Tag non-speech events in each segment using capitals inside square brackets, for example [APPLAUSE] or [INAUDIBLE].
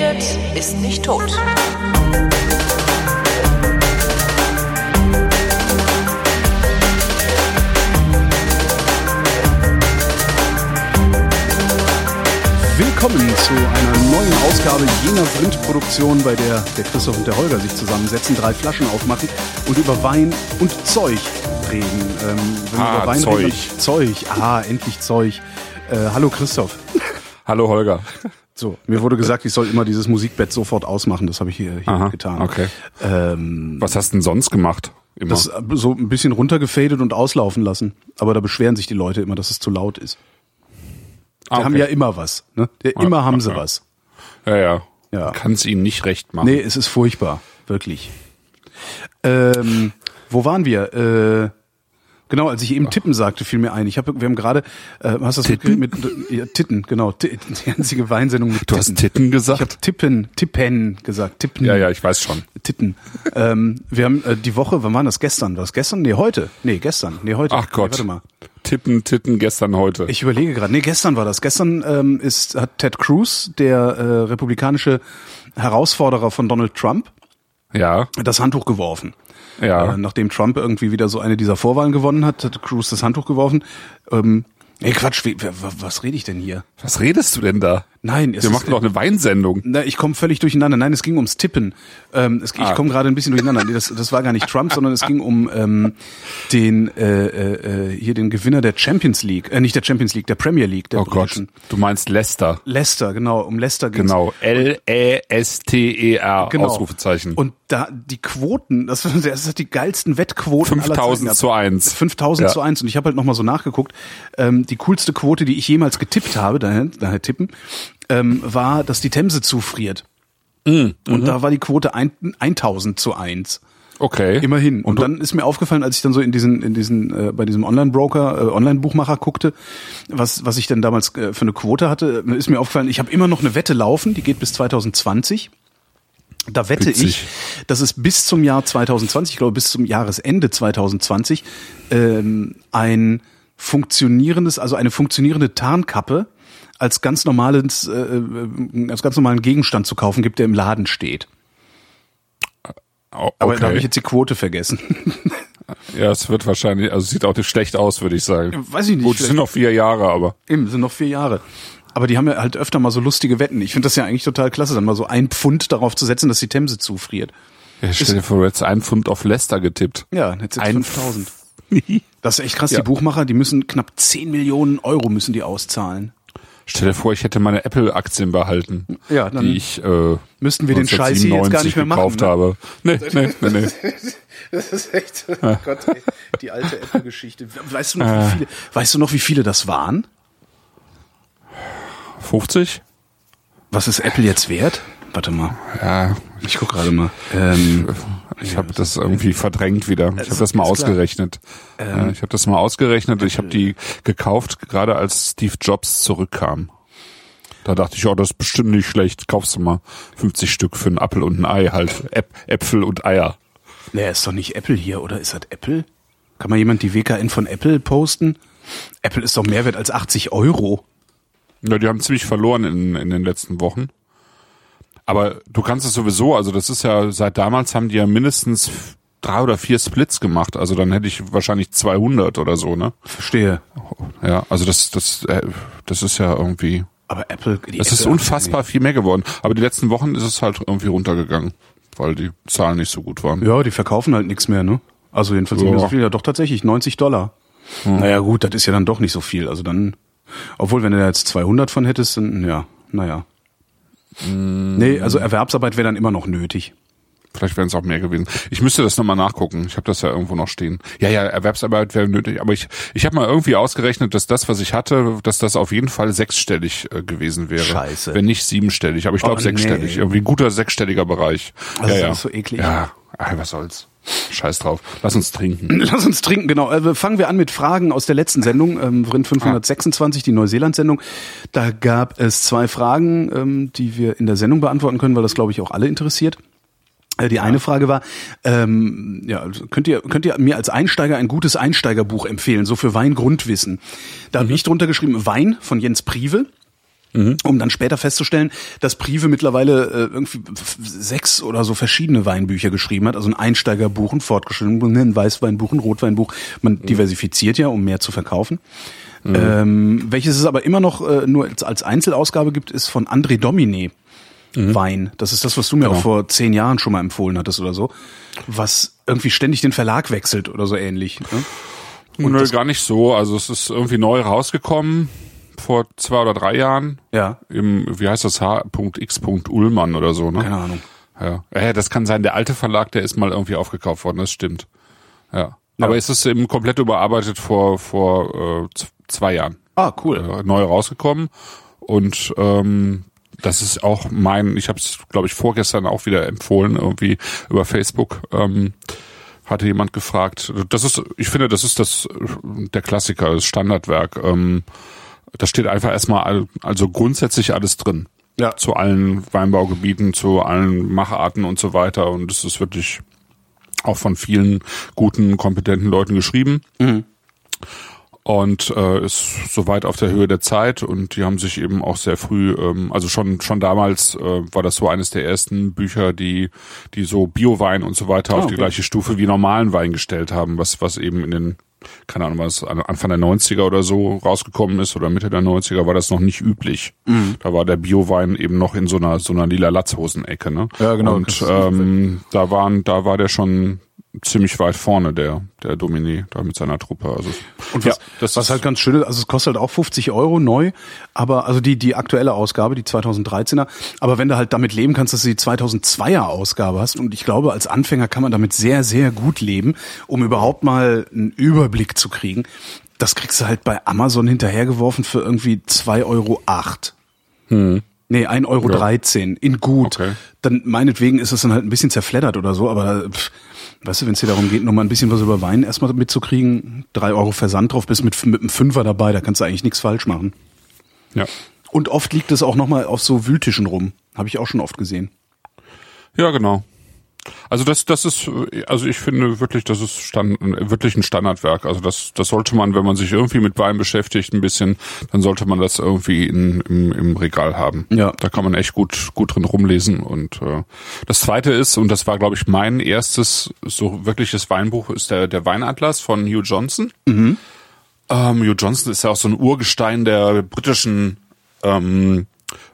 redet, ist nicht tot. Willkommen zu einer neuen Ausgabe jener Printproduktion, bei der der Christoph und der Holger sich zusammensetzen, drei Flaschen aufmachen und über Wein und Zeug reden. Ähm, wenn wir Ah, über Wein Zeug. Reden, Zeug. Ah, endlich Zeug. Äh, hallo Christoph. Hallo Holger. So, mir wurde gesagt, ich soll immer dieses Musikbett sofort ausmachen. Das habe ich hier, hier Aha, getan. okay. Ähm, Was hast du denn sonst gemacht? Immer. das äh, so ein bisschen runtergefadet und auslaufen lassen. Aber da beschweren sich die Leute immer, dass es zu laut ist. Die Ah, okay. haben ja immer was. Ne? Der, immer haben sie was. ja, ja. Ja. Kann es ihnen nicht recht machen. Nee, es ist furchtbar, wirklich. Ähm, wo waren wir? Äh, genau, als ich eben Tippen sagte, fiel mir ein. Ich habe, wir haben gerade, äh, hast du das Titten? mit, mit ja, Titten, genau, die einzige Weinsendung mit Du hast Titten. Titten Ich gesagt? habe Tippen, Tippen gesagt, Tippen. ja, ja, ich weiß schon. Titten. ähm, wir haben äh, die Woche, wann war das? Gestern? War das gestern? Nee, heute. Nee, gestern. Nee, heute. Ach Gott. Nee, warte mal. Tippen, Titten, gestern, heute. Ich überlege gerade. Nee, gestern war das. Gestern ähm, ist hat Ted Cruz, der äh, republikanische Herausforderer von Donald Trump, ja, das Handtuch geworfen. Ja. Äh, nachdem Trump irgendwie wieder so eine dieser Vorwahlen gewonnen hat, hat Cruz das Handtuch geworfen. Ähm, nee, Quatsch, wa- was rede ich denn hier? Was redest du denn da? Nein, es Wir machen doch eine Weinsendung. Na, ich komme völlig durcheinander. Nein, es ging ums Tippen. Ähm, es, ich Ah. komme gerade ein bisschen durcheinander. Nee, das, das war gar nicht Trump, sondern es ging um ähm, den äh, äh, hier den Gewinner der Champions League, äh, nicht der Champions League, der Premier League, der Oh Gott, britischen. du meinst Leicester. Leicester, genau, um Leicester ging's. Genau. L-E-S-T-E-R. Genau. Ausrufezeichen. Und da die Quoten, das, das hat die geilsten Wettquoten aller Zeiten 5000 gehabt. zu 1. 5000 Ja. zu 1 und ich habe halt nochmal so nachgeguckt, ähm, die coolste Quote, die ich jemals getippt habe, daher, daher tippen, ähm, war, dass die Themse zufriert. Mhm. Und da war die Quote ein, 1000 zu 1. Okay. Immerhin. Und, du- dann ist mir aufgefallen, als ich dann so in diesen, in diesen, äh, bei diesem Online-Broker, äh, Online-Buchmacher guckte, was, was ich denn damals äh, für eine Quote hatte, ist mir aufgefallen, ich habe immer noch eine Wette laufen, die geht bis 2020. Da wette Witzig. ich, dass es bis zum Jahr 2020, ich glaube bis zum Jahresende 2020, ähm, ein funktionierendes, also eine funktionierende Tarnkappe als ganz normales, äh, äh, als ganz normalen Gegenstand zu kaufen gibt, der im Laden steht. Oh, Aber da habe ich okay. jetzt die Quote vergessen. [LAUGHS] Ja, es wird wahrscheinlich, also sieht auch nicht schlecht aus, würde ich sagen. Weiß ich nicht, Gut, es sind noch vier Jahre, aber. Eben, sind noch vier Jahre. Aber die haben ja halt öfter mal so lustige Wetten. Ich finde das ja eigentlich total klasse, dann mal so ein Pfund darauf zu setzen, dass die Themse zufriert. Ja, stell dir vor, du hättest einen Pfund auf Leicester getippt. Ja, jetzt jetzt Ein 5000. Das ist echt krass. Ja. Die Buchmacher, die müssen knapp 10 Millionen Euro müssen die auszahlen. Stell dir vor, ich hätte meine Apple-Aktien behalten, Ja, dann die ich äh, müssten wir den Scheiß hier jetzt gar nicht mehr machen, gekauft ne? habe. Nee, nee, nee, nee. [LAUGHS] Das ist echt, oh Gott, ey, die alte Apple-Geschichte. Weißt du noch, wie viele, weißt du noch, wie viele das waren? 50? Was ist Apple jetzt wert? Warte mal, Ja, ich guck gerade mal. Ähm, ich habe das irgendwie verdrängt wieder. Ich habe das mal ausgerechnet. ja, ich habe das mal ausgerechnet. Ich habe die gekauft, gerade als Steve Jobs zurückkam. Da dachte ich, oh, das ist bestimmt nicht schlecht. Kaufst du mal 50 Stück für einen Apfel und ein Ei halt. Äp Äpfel und Eier. naja, ist doch nicht Apple hier, oder? Ist das Apple? Kann mal jemand die WKN von Apple posten? Apple ist doch mehr wert als 80 Euro. Ja, die haben ziemlich verloren in, in den letzten Wochen. Aber du kannst es sowieso, also das ist ja, seit damals haben die ja mindestens drei oder vier Splits gemacht. Also dann hätte ich wahrscheinlich 200 oder so, ne? Verstehe. Ja, also das, das, äh, das ist ja irgendwie, Aber Apple, die das ist unfassbar viel mehr geworden. Aber die letzten Wochen ist es halt irgendwie runtergegangen, weil die Zahlen nicht so gut waren. Ja, die verkaufen halt nichts mehr, ne? Also jedenfalls nicht mehr Ja. so viel. Ja, doch tatsächlich 90 Dollar. Naja, gut, das ist ja dann doch nicht so viel. Also dann, obwohl, wenn du da jetzt 200 von hättest, dann, ja, naja. Nee, also Erwerbsarbeit wäre dann immer noch nötig. Vielleicht wären es auch mehr gewesen. Ich müsste das nochmal nachgucken. Ich habe das ja irgendwo noch stehen. Ja, ja, Erwerbsarbeit wäre nötig, aber ich, ich habe mal irgendwie ausgerechnet, dass das, was ich hatte, dass das auf jeden Fall sechsstellig äh, gewesen wäre. Scheiße. Wenn nicht siebenstellig, aber ich glaube Oh, sechsstellig. nee. Irgendwie ein guter sechsstelliger Bereich. Also ja, ja. das ist so eklig. Ja, ah, was soll's. Scheiß drauf. Lass uns trinken. [CLEARS THROAT] Lass uns trinken, genau. Äh, fangen wir an mit Fragen aus der letzten Sendung, ähm, Vrind 526, die Neuseeland-Sendung. Da gab es zwei Fragen, ähm, die wir in der Sendung beantworten können, weil das, glaube ich, auch alle interessiert. Äh, Die eine Frage war, ähm, ja, also könnt ihr, könnt ihr mir als Einsteiger ein gutes Einsteigerbuch empfehlen, so für Weingrundwissen? Da habe ich drunter geschrieben, Wein von Jens Prive. Mhm. Um dann später festzustellen, dass Prive mittlerweile äh, irgendwie sechs oder so verschiedene Weinbücher geschrieben hat. Also ein Einsteigerbuch, ein fortgeschrittenes, ein Weißweinbuch, ein Rotweinbuch. Man mhm. diversifiziert ja, um mehr zu verkaufen. Mhm. Ähm, welches es aber immer noch äh, nur als Einzelausgabe gibt, ist von André Domine. Mhm. Wein. Das ist das, was du mir genau. auch vor zehn Jahren schon mal empfohlen hattest oder so. Was irgendwie ständig den Verlag wechselt oder so ähnlich. Ne? Und Nö, gar nicht so. Also es ist irgendwie neu rausgekommen vor zwei oder drei Jahren. Ja. Im, wie heißt das, H.X. Ullmann oder so, ne? Keine Ahnung. Ja. ja, das kann sein, der alte Verlag, der ist mal irgendwie aufgekauft worden, das stimmt. Ja. ja. Aber es ist eben komplett überarbeitet vor, vor äh, zwei Jahren. Ah, cool. Äh, neu rausgekommen. Und ähm, das ist auch mein, ich habe es, glaube ich, vorgestern auch wieder empfohlen, irgendwie über Facebook. Ähm, hatte jemand gefragt. Das ist, ich finde, das ist das der Klassiker, das Standardwerk. Ähm, da steht einfach erstmal also grundsätzlich alles drin. Ja. Zu allen Weinbaugebieten, zu allen Macharten und so weiter. Und es ist wirklich auch von vielen guten, kompetenten Leuten geschrieben. Mhm. Und äh, ist soweit auf der Höhe der Zeit und die haben sich eben auch sehr früh, ähm, also schon schon damals äh, war das so eines der ersten Bücher, die die so Biowein und so weiter oh, auf die gleiche Stufe wie normalen Wein gestellt haben, was was eben in den keine Ahnung, was Anfang der 90er oder so rausgekommen ist oder Mitte der 90er, war das noch nicht üblich. Mhm. Da war der Biowein eben noch in so einer so einer lila Latzhosenecke, ne? Ja, genau. Und ähm, da waren, da war der schon ziemlich weit vorne, der, der Domini, da mit seiner Truppe. Also, und was, ja, das was halt ganz schön ist, also es kostet halt auch 50 Euro neu, aber, also die, die aktuelle Ausgabe, die 2013er, aber wenn du halt damit leben kannst, dass du die 2002er Ausgabe hast und ich glaube, als Anfänger kann man damit sehr, sehr gut leben, um überhaupt mal einen Überblick zu kriegen. Das kriegst du halt bei Amazon hinterhergeworfen für irgendwie 2,08 Euro. Hm. Nee, 1,13 Euro ja. in gut. Okay. Dann meinetwegen ist es dann halt ein bisschen zerfleddert oder so, aber pff, weißt du, wenn es hier darum geht, noch mal ein bisschen was über Wein erstmal mitzukriegen, drei Euro Versand drauf, bist mit, mit einem Fünfer dabei, da kannst du eigentlich nichts falsch machen. Ja. Und oft liegt es auch noch mal auf so Wühltischen rum. Habe ich auch schon oft gesehen. Ja, genau. Also das, das ist, also ich finde wirklich, das ist stand, wirklich ein Standardwerk. Also das, das sollte man, wenn man sich irgendwie mit Wein beschäftigt, ein bisschen, dann sollte man das irgendwie in, im, im Regal haben. Ja. Da kann man echt gut, gut drin rumlesen. Und äh, das Zweite ist, und das war, glaube ich, mein erstes so wirkliches Weinbuch, ist der, der Weinatlas von Hugh Johnson. Mhm. Ähm, Hugh Johnson ist ja auch so ein Urgestein der britischen ähm,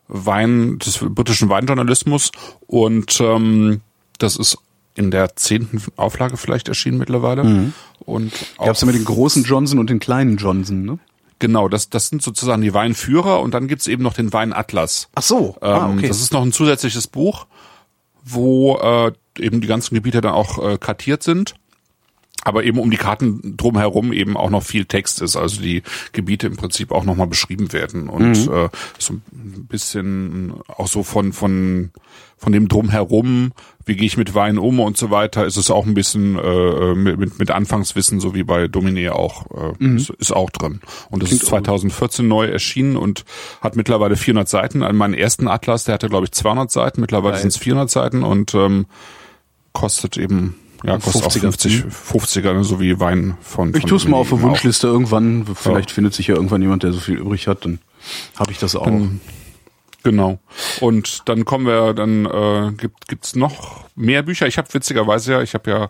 Wein, des britischen Weinjournalismus und ähm, das ist in der zehnten Auflage vielleicht erschienen mittlerweile. Mhm. Und gab's ja mit den großen Johnson und den kleinen Johnson, ne? Genau, das, das sind sozusagen die Weinführer und dann gibt's eben noch den Weinatlas. Ach so, ah, ähm, okay. Das ist noch ein zusätzliches Buch, wo äh, eben die ganzen Gebiete dann auch äh, kartiert sind aber eben um die Karten drumherum eben auch noch viel Text ist, also die Gebiete im Prinzip auch nochmal beschrieben werden und mhm. äh, so ein bisschen auch so von von von dem drumherum, wie gehe ich mit Wein um und so weiter, ist es auch ein bisschen äh, mit, mit Anfangswissen, so wie bei Domine auch, äh, mhm. ist, ist, auch drin. Und es ist 2014 neu erschienen und hat mittlerweile 400 Seiten. An meinen ersten Atlas, der hatte glaube ich 200 Seiten, mittlerweile sind es 400 Seiten und ähm, kostet eben ja, kostet 50er. auch 50, 50er, ne, so wie Wein von. Ich tue es mal auf der Wunschliste auch. irgendwann. Vielleicht ja. findet sich ja irgendwann jemand, der so viel übrig hat, dann habe ich das auch. Dann, genau. Und dann kommen wir, dann äh, gibt gibt's noch mehr Bücher. Ich habe witzigerweise ja, ich habe ja,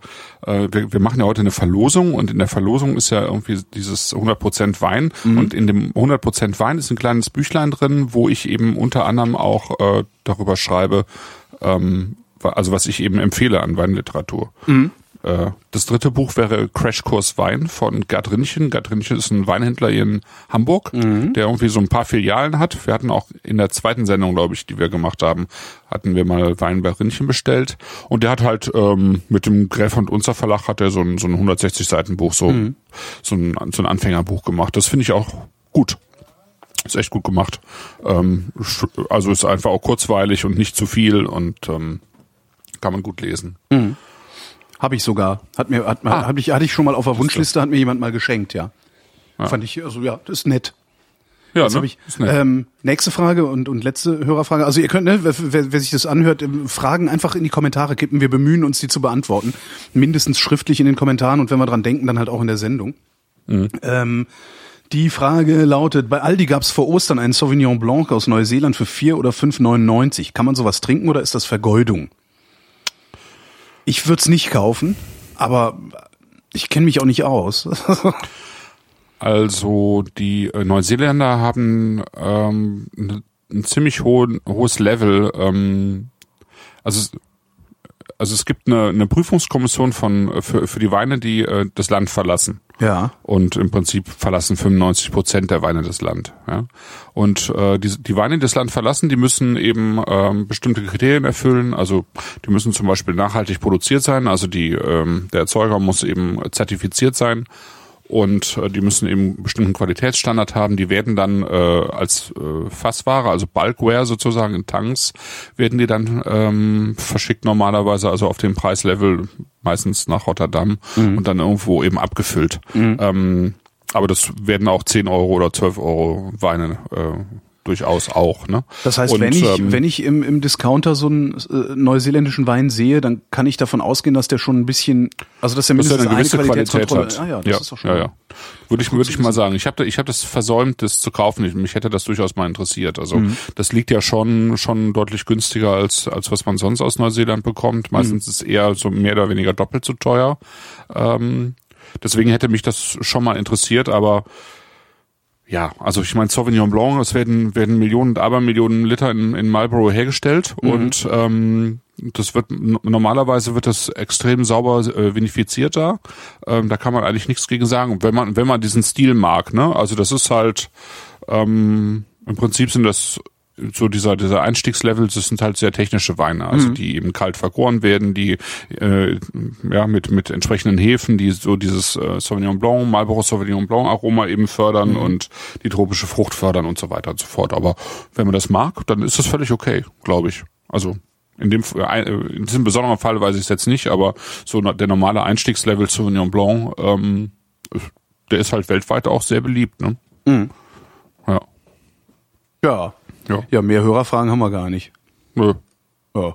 äh, wir, wir machen ja heute eine Verlosung und in der Verlosung ist ja irgendwie dieses 100% Wein mhm. und in dem 100% Wein ist ein kleines Büchlein drin, wo ich eben unter anderem auch äh, darüber schreibe, ähm, also was ich eben empfehle an Weinliteratur. Mhm. Äh, das dritte Buch wäre Crashkurs Wein von Gerd Rinnchen. Gerd Rinnchen ist ein Weinhändler hier in Hamburg, mhm. der irgendwie so ein paar Filialen hat. Wir hatten auch in der zweiten Sendung, glaube ich, die wir gemacht haben, hatten wir mal Wein bei Rinnchen bestellt. Und der hat halt ähm, mit dem Gräf und Unser Verlag hat er so ein, so ein 160 Seiten Buch, so, mhm. so, ein, so ein Anfängerbuch gemacht. Das finde ich auch gut. Ist echt gut gemacht. Ähm, also ist einfach auch kurzweilig und nicht zu viel und ähm, kann man gut lesen. Mhm. Habe ich sogar. Hat mir, hat, ah. hab ich, hatte ich schon mal auf der Wunschliste, hat mir jemand mal geschenkt, ja. ja. Fand ich, also ja, das ist nett. Ja, ne? ich, ähm, nächste Frage und, und letzte Hörerfrage. Also ihr könnt, ne, wer, wer, wer sich das anhört, ähm, Fragen einfach in die Kommentare kippen. Wir bemühen uns, die zu beantworten. Mindestens schriftlich in den Kommentaren und wenn wir dran denken, dann halt auch in der Sendung. Mhm. Ähm, Die Frage lautet, bei Aldi gab es vor Ostern einen Sauvignon Blanc aus Neuseeland für 4 oder 5,99. Kann man sowas trinken oder ist das Vergeudung? Ich würde es nicht kaufen, aber ich kenne mich auch nicht aus. [LAUGHS] Also die äh, Neuseeländer haben ähm, ein ziemlich hohen, hohes Level. Ähm, also also es gibt eine, eine Prüfungskommission von für, für die Weine, die äh, das Land verlassen. Ja. Und im Prinzip verlassen 95 Prozent der Weine das Land. Ja. Und äh, die, die Weine, die das Land verlassen, die müssen eben ähm, bestimmte Kriterien erfüllen. Also die müssen zum Beispiel nachhaltig produziert sein. Also die ähm, der Erzeuger muss eben zertifiziert sein und äh, die müssen eben einen bestimmten Qualitätsstandard haben. Die werden dann äh, als äh, Fassware, also Bulkware sozusagen in Tanks, werden die dann ähm, verschickt normalerweise, also auf dem Preislevel meistens nach Rotterdam mhm. und dann irgendwo eben abgefüllt. Mhm. Ähm, aber das werden auch 10 Euro oder 12 Euro Weine äh, durchaus auch. Ne? Das heißt, Und, wenn ich, ähm, wenn ich im, im Discounter so einen äh, neuseeländischen Wein sehe, dann kann ich davon ausgehen, dass der schon ein bisschen, also dass der dass er mindestens eine gewisse eine Qualität hat. Ah ja, das ja, ist doch schon. ja, ja. Würde ich, würde ich mal sagen. Ich habe ich hab das versäumt, das zu kaufen. Ich, mich hätte das durchaus mal interessiert. Also Mhm. das liegt ja schon schon deutlich günstiger als als was man sonst aus Neuseeland bekommt. Meistens Mhm. ist es eher so mehr oder weniger doppelt so teuer. Ähm, deswegen hätte mich das schon mal interessiert, aber ja, also ich meine Sauvignon Blanc, es werden werden Millionen und Abermillionen Liter in, in Marlborough hergestellt Mhm. und ähm, das wird normalerweise wird das extrem sauber äh, vinifiziert da. Ähm, da kann man eigentlich nichts gegen sagen, wenn man wenn man diesen Stil mag. Ne? Also das ist halt ähm, im Prinzip sind das so dieser dieser Einstiegslevel, das sind halt sehr technische Weine, also die eben kalt vergoren werden, die äh, ja mit mit entsprechenden Hefen, die so dieses äh, Sauvignon Blanc, Marlborough Sauvignon Blanc Aroma eben fördern und die tropische Frucht fördern und so weiter und so fort. Aber wenn man das mag, dann ist das völlig okay, glaube ich. Also in dem äh, in diesem besonderen Fall weiß ich es jetzt nicht, aber so der normale Einstiegslevel Sauvignon Blanc, ähm, der ist halt weltweit auch sehr beliebt. Ne? Ja. Ja. Ja. Ja, mehr Hörerfragen haben wir gar nicht. Nö. Ja.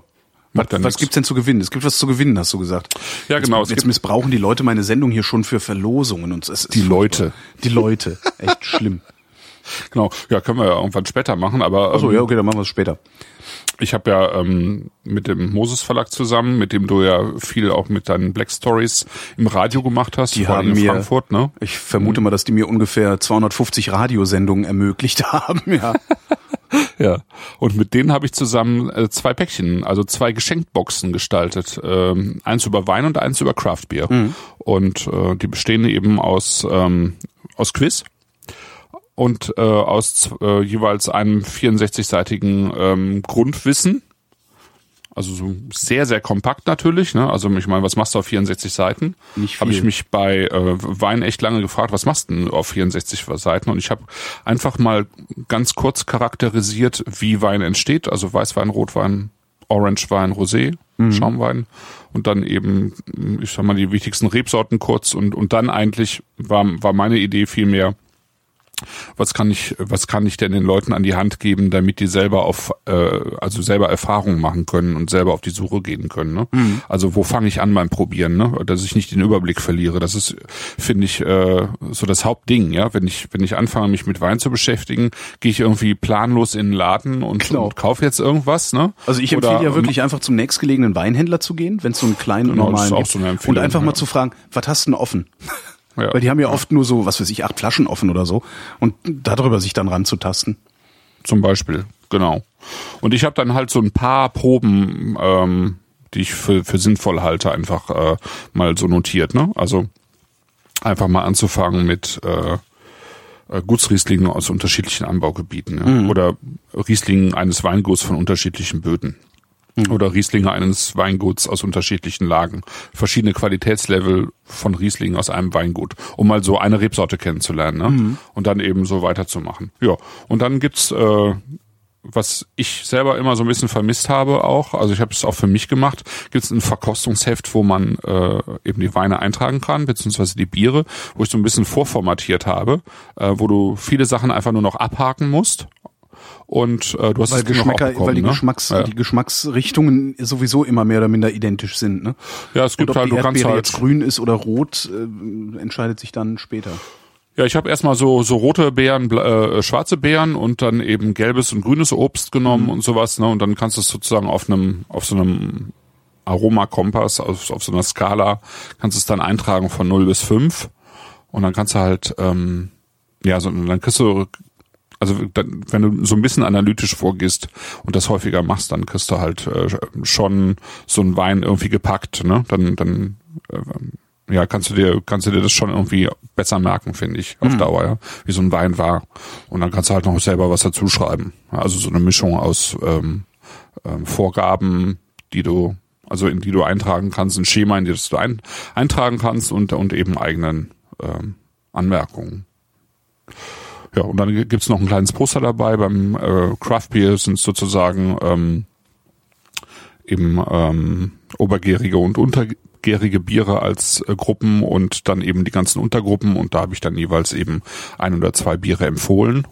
Was, was gibt's denn zu gewinnen? Es gibt was zu gewinnen, hast du gesagt. Ja, genau, Jetzt, jetzt missbrauchen die Leute meine Sendung hier schon für Verlosungen und es ist Die Leute. Die Leute. Echt schlimm. [LAUGHS] Genau. Ja, können wir ja irgendwann später machen, aber Achso, ähm, ja, okay, dann machen wir es später. ich habe ja ähm, mit dem Moses Verlag zusammen, mit dem du ja viel auch mit deinen Black Stories im Radio gemacht hast, Die vor allem haben in mir- Frankfurt, ne? Ich vermute mal, dass die mir ungefähr 250 Radiosendungen ermöglicht [LAUGHS] haben, ja. Ja. Und mit denen habe ich zusammen äh, zwei Päckchen, also zwei Geschenkboxen gestaltet. Ähm, eins über Wein und eins über Craft Beer. Und äh, die bestehen eben aus, ähm, aus Quiz und äh, aus äh, jeweils einem 64-seitigen ähm, Grundwissen. Also so sehr, sehr kompakt natürlich. Ne? Also ich meine, was machst du auf 64 Seiten? Habe ich mich bei äh, Wein echt lange gefragt, was machst du denn auf 64 Seiten? Und ich habe einfach mal ganz kurz charakterisiert, wie Wein entsteht. Also Weißwein, Rotwein, Orangewein, Rosé, Schaumwein. Und dann eben, ich sag mal, die wichtigsten Rebsorten kurz. Und, und dann eigentlich war, war meine Idee vielmehr, was kann ich, was kann ich denn den Leuten an die Hand geben, damit die selber auf, äh, also selber Erfahrungen machen können und selber auf die Suche gehen können. Ne? Also wo fange ich an beim Probieren, ne? dass ich nicht den Überblick verliere. Das ist, finde ich, äh, so das Hauptding. Ja, wenn ich, wenn ich anfange, mich mit Wein zu beschäftigen, gehe ich irgendwie planlos in den Laden und, Genau. und kaufe jetzt irgendwas. Ne? Also ich Oder- empfehle ja wirklich einfach zum nächstgelegenen Weinhändler zu gehen, wenn es so einen kleinen und Genau, das normalen ist auch gibt. so eine und Empfehlung, einfach mal ja. zu fragen, was hast du denn offen? Ja. Weil die haben ja oft nur so, was weiß ich, acht Flaschen offen oder so. Und darüber sich dann ranzutasten. zum Beispiel, genau. Und ich habe dann halt so ein paar Proben, ähm, die ich für, für sinnvoll halte, einfach äh, mal so notiert. Ne? Also einfach mal anzufangen mit äh, äh, Gutsrieslingen aus unterschiedlichen Anbaugebieten ja? oder Rieslingen eines Weinguts von unterschiedlichen Böden. Oder Rieslinge eines Weinguts aus unterschiedlichen Lagen. Verschiedene Qualitätslevel von Rieslingen aus einem Weingut, um mal so eine Rebsorte kennenzulernen ne? und dann eben so weiterzumachen. Ja, und dann gibt's äh, was ich selber immer so ein bisschen vermisst habe auch, also ich habe es auch für mich gemacht, gibt es ein Verkostungsheft, wo man äh, eben die Weine eintragen kann, beziehungsweise die Biere, wo ich so ein bisschen vorformatiert habe, äh, wo du viele Sachen einfach nur noch abhaken musst. Und äh, du hast Weil es Geschmäcker, weil die ne? Geschmacks, ja. die Geschmacksrichtungen sowieso immer mehr oder minder identisch sind, ne? ja, es gibt Und ob halt, die du kannst Erdbeere halt jetzt grün ist oder rot, äh, entscheidet sich dann später. Ja, ich habe erstmal so so rote Beeren, äh, schwarze Beeren und dann eben gelbes und grünes Obst genommen mhm. und sowas, ne? Und dann kannst du es sozusagen auf einem auf so einem Aromakompass auf, auf so einer Skala kannst du es dann eintragen von 0 bis 5 und dann kannst du halt ähm, ja, so, dann kriegst du also wenn du so ein bisschen analytisch vorgehst und das häufiger machst, dann kriegst du halt äh, schon so einen Wein irgendwie gepackt, ne? Dann dann äh, ja, kannst du dir, kannst du dir das schon irgendwie besser merken, finde ich, auf mhm. Dauer, ja, wie so ein Wein war. Und dann kannst du halt noch selber was dazu schreiben. Also so eine Mischung aus ähm, ähm, Vorgaben, die du, also in die du eintragen kannst, ein Schema, in das du ein, eintragen kannst und, und eben eigenen ähm, Anmerkungen. Ja, und dann gibt's noch ein kleines Poster dabei. Beim äh, Craft Beer sind sozusagen ähm, eben ähm, obergärige und unter, gärige Biere als äh, Gruppen und dann eben die ganzen Untergruppen und da habe ich dann jeweils eben ein oder zwei Biere empfohlen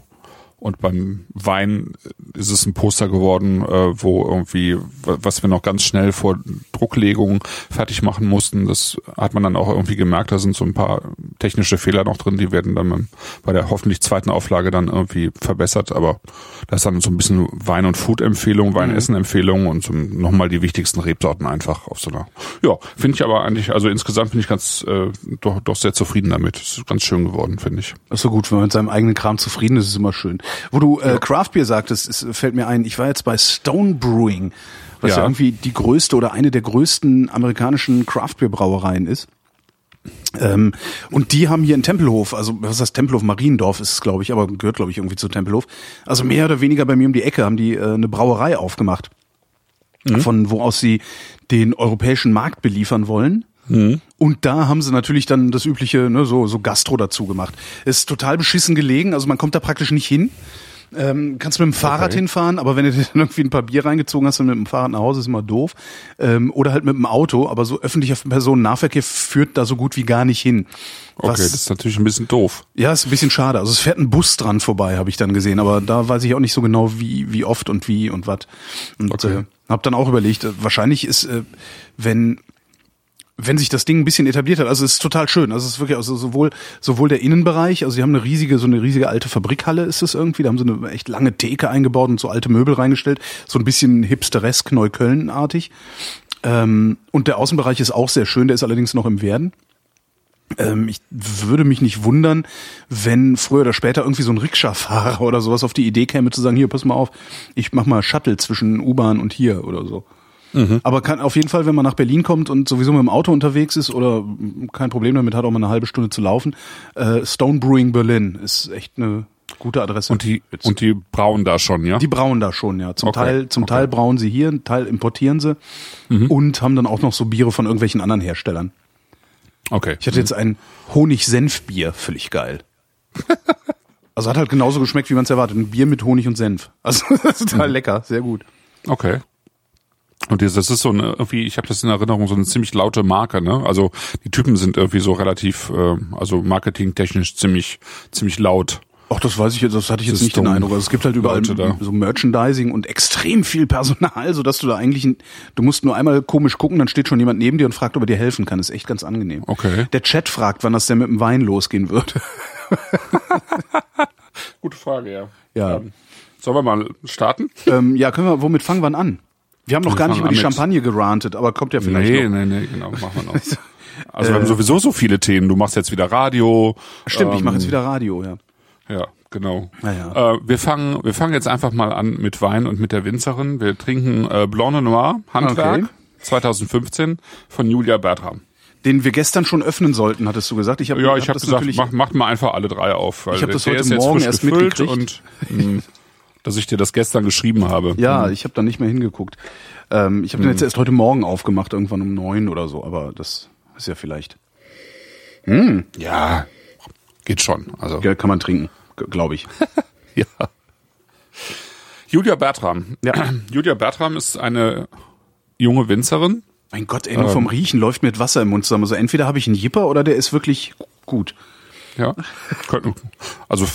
und beim Wein ist es ein Poster geworden, äh, wo irgendwie, was wir noch ganz schnell vor Drucklegung fertig machen mussten. Das hat man dann auch irgendwie gemerkt. Da sind so ein paar technische Fehler noch drin. Die werden dann bei der hoffentlich zweiten Auflage dann irgendwie verbessert. Aber da ist dann so ein bisschen Wein- und Food-Empfehlung, Wein-Essen-Empfehlung und so nochmal die wichtigsten Rebsorten einfach auf so einer. Ja, finde ich aber eigentlich, also insgesamt bin ich ganz äh, doch, doch sehr zufrieden damit. ist ganz schön geworden, finde ich. Das ist so gut, wenn man mit seinem eigenen Kram zufrieden ist, ist immer schön. Wo du äh, Craft Beer sagtest, es fällt mir ein, ich war jetzt bei Stone Brewing, was ja. ja irgendwie die größte oder eine der größten amerikanischen Craft Beer Brauereien ist. Ähm, und die haben hier in Tempelhof, also was heißt Tempelhof, Mariendorf ist es, glaube ich, aber gehört, glaube ich, irgendwie zu Tempelhof. Also mehr oder weniger bei mir um die Ecke haben die äh, eine Brauerei aufgemacht, mhm. von wo aus sie den europäischen Markt beliefern wollen. Mhm. Und da haben sie natürlich dann das übliche, ne, so, so Gastro dazu gemacht. Ist total beschissen gelegen, also man kommt da praktisch nicht hin. Ähm, kannst mit dem Fahrrad okay. hinfahren, aber wenn du dir [LAUGHS] dann irgendwie ein paar Bier reingezogen hast und mit dem Fahrrad nach Hause, ist immer doof. Ähm, oder halt mit dem Auto, aber so öffentlicher Personennahverkehr führt da so gut wie gar nicht hin. Was, okay, das ist natürlich ein bisschen doof. Ja, ist ein bisschen schade. Also es fährt ein Bus dran vorbei, habe ich dann gesehen, aber da weiß ich auch nicht so genau, wie, wie oft und wie und was. Und okay. äh, habe dann auch überlegt, äh, wahrscheinlich ist, äh, wenn wenn sich das Ding ein bisschen etabliert hat, also es ist total schön. Also es ist wirklich also sowohl sowohl der Innenbereich, also sie haben eine riesige so eine riesige alte Fabrikhalle ist es irgendwie, da haben sie eine echt lange Theke eingebaut und so alte Möbel reingestellt, so ein bisschen hipsteresk Neukölln-artig. Ähm, und der Außenbereich ist auch sehr schön, der ist allerdings noch im Werden. Ähm, ich würde mich nicht wundern, wenn früher oder später irgendwie so ein Rikscha-Fahrer [LAUGHS] oder sowas auf die Idee käme zu sagen, hier, pass mal auf, ich mach mal Shuttle zwischen U-Bahn und hier oder so. Mhm. Aber kann auf jeden Fall, wenn man nach Berlin kommt und sowieso mit dem Auto unterwegs ist oder kein Problem damit hat, auch mal eine halbe Stunde zu laufen, äh, Stone Brewing Berlin ist echt eine gute Adresse. Und die und die brauen da schon, ja? Die brauen da schon, ja. Zum okay. Teil zum okay. Teil brauen sie hier, ein Teil importieren sie mhm. und haben dann auch noch so Biere von irgendwelchen anderen Herstellern. Okay. Ich hatte jetzt ein Honig-Senf-Bier, völlig geil. [LAUGHS] also hat halt genauso geschmeckt, wie man es erwartet. Ein Bier mit Honig und Senf. Also [LAUGHS] total mhm. lecker, sehr gut. Okay. Und das ist so eine, irgendwie, ich habe das in Erinnerung, so eine ziemlich laute Marke, ne? Also die Typen sind irgendwie so relativ, äh, also marketingtechnisch ziemlich, ziemlich laut. Ach, das weiß ich jetzt, das hatte ich jetzt nicht den Eindruck. Also es gibt halt überall so Merchandising und extrem viel Personal, so dass du da eigentlich, du musst nur einmal komisch gucken, dann steht schon jemand neben dir und fragt, ob er dir helfen kann. Das ist echt ganz angenehm. Okay. Der Chat fragt, wann das denn mit dem Wein losgehen wird. [LAUGHS] Gute Frage, ja. Ja. Ähm, sollen wir mal starten? Ähm, ja, können wir, womit fangen wir an? Wir haben noch gar nicht über die Champagne gerantet, aber kommt ja vielleicht nee, noch. Nee, nee, genau, machen wir noch. [LAUGHS] Also wir haben äh, sowieso so viele Themen. Du machst jetzt wieder Radio. Stimmt, ähm, ich mache jetzt wieder Radio, ja. Ja, genau. Ja. Äh, wir fangen, wir fangen jetzt einfach mal an mit Wein und mit der Winzerin. Wir trinken äh, Blanc Noir Handwerk okay. 2015 von Julia Bertram. Den wir gestern schon öffnen sollten, hattest du gesagt. Ich hab, ja, ich habe hab gesagt, macht mach mal einfach alle drei auf. ich habe das heute Morgen erst mitgekriegt. Und, mh, hm, [LAUGHS] dass ich dir das gestern geschrieben habe. Ja, mhm. ich habe da nicht mehr hingeguckt. Ähm, ich habe mhm. den jetzt erst heute Morgen aufgemacht, irgendwann um neun oder so, aber das ist ja vielleicht. Hm. Ja, geht schon. Also ja, kann man trinken, glaube ich. [LAUGHS] ja. Julia Bertram. Ja. [CLEARS THROAT] Julia Bertram ist eine junge Winzerin. Mein Gott, ey, nur ähm, vom Riechen läuft mir Wasser im Mund zusammen. Also entweder habe ich einen Jipper oder der ist wirklich gut. Ja. Also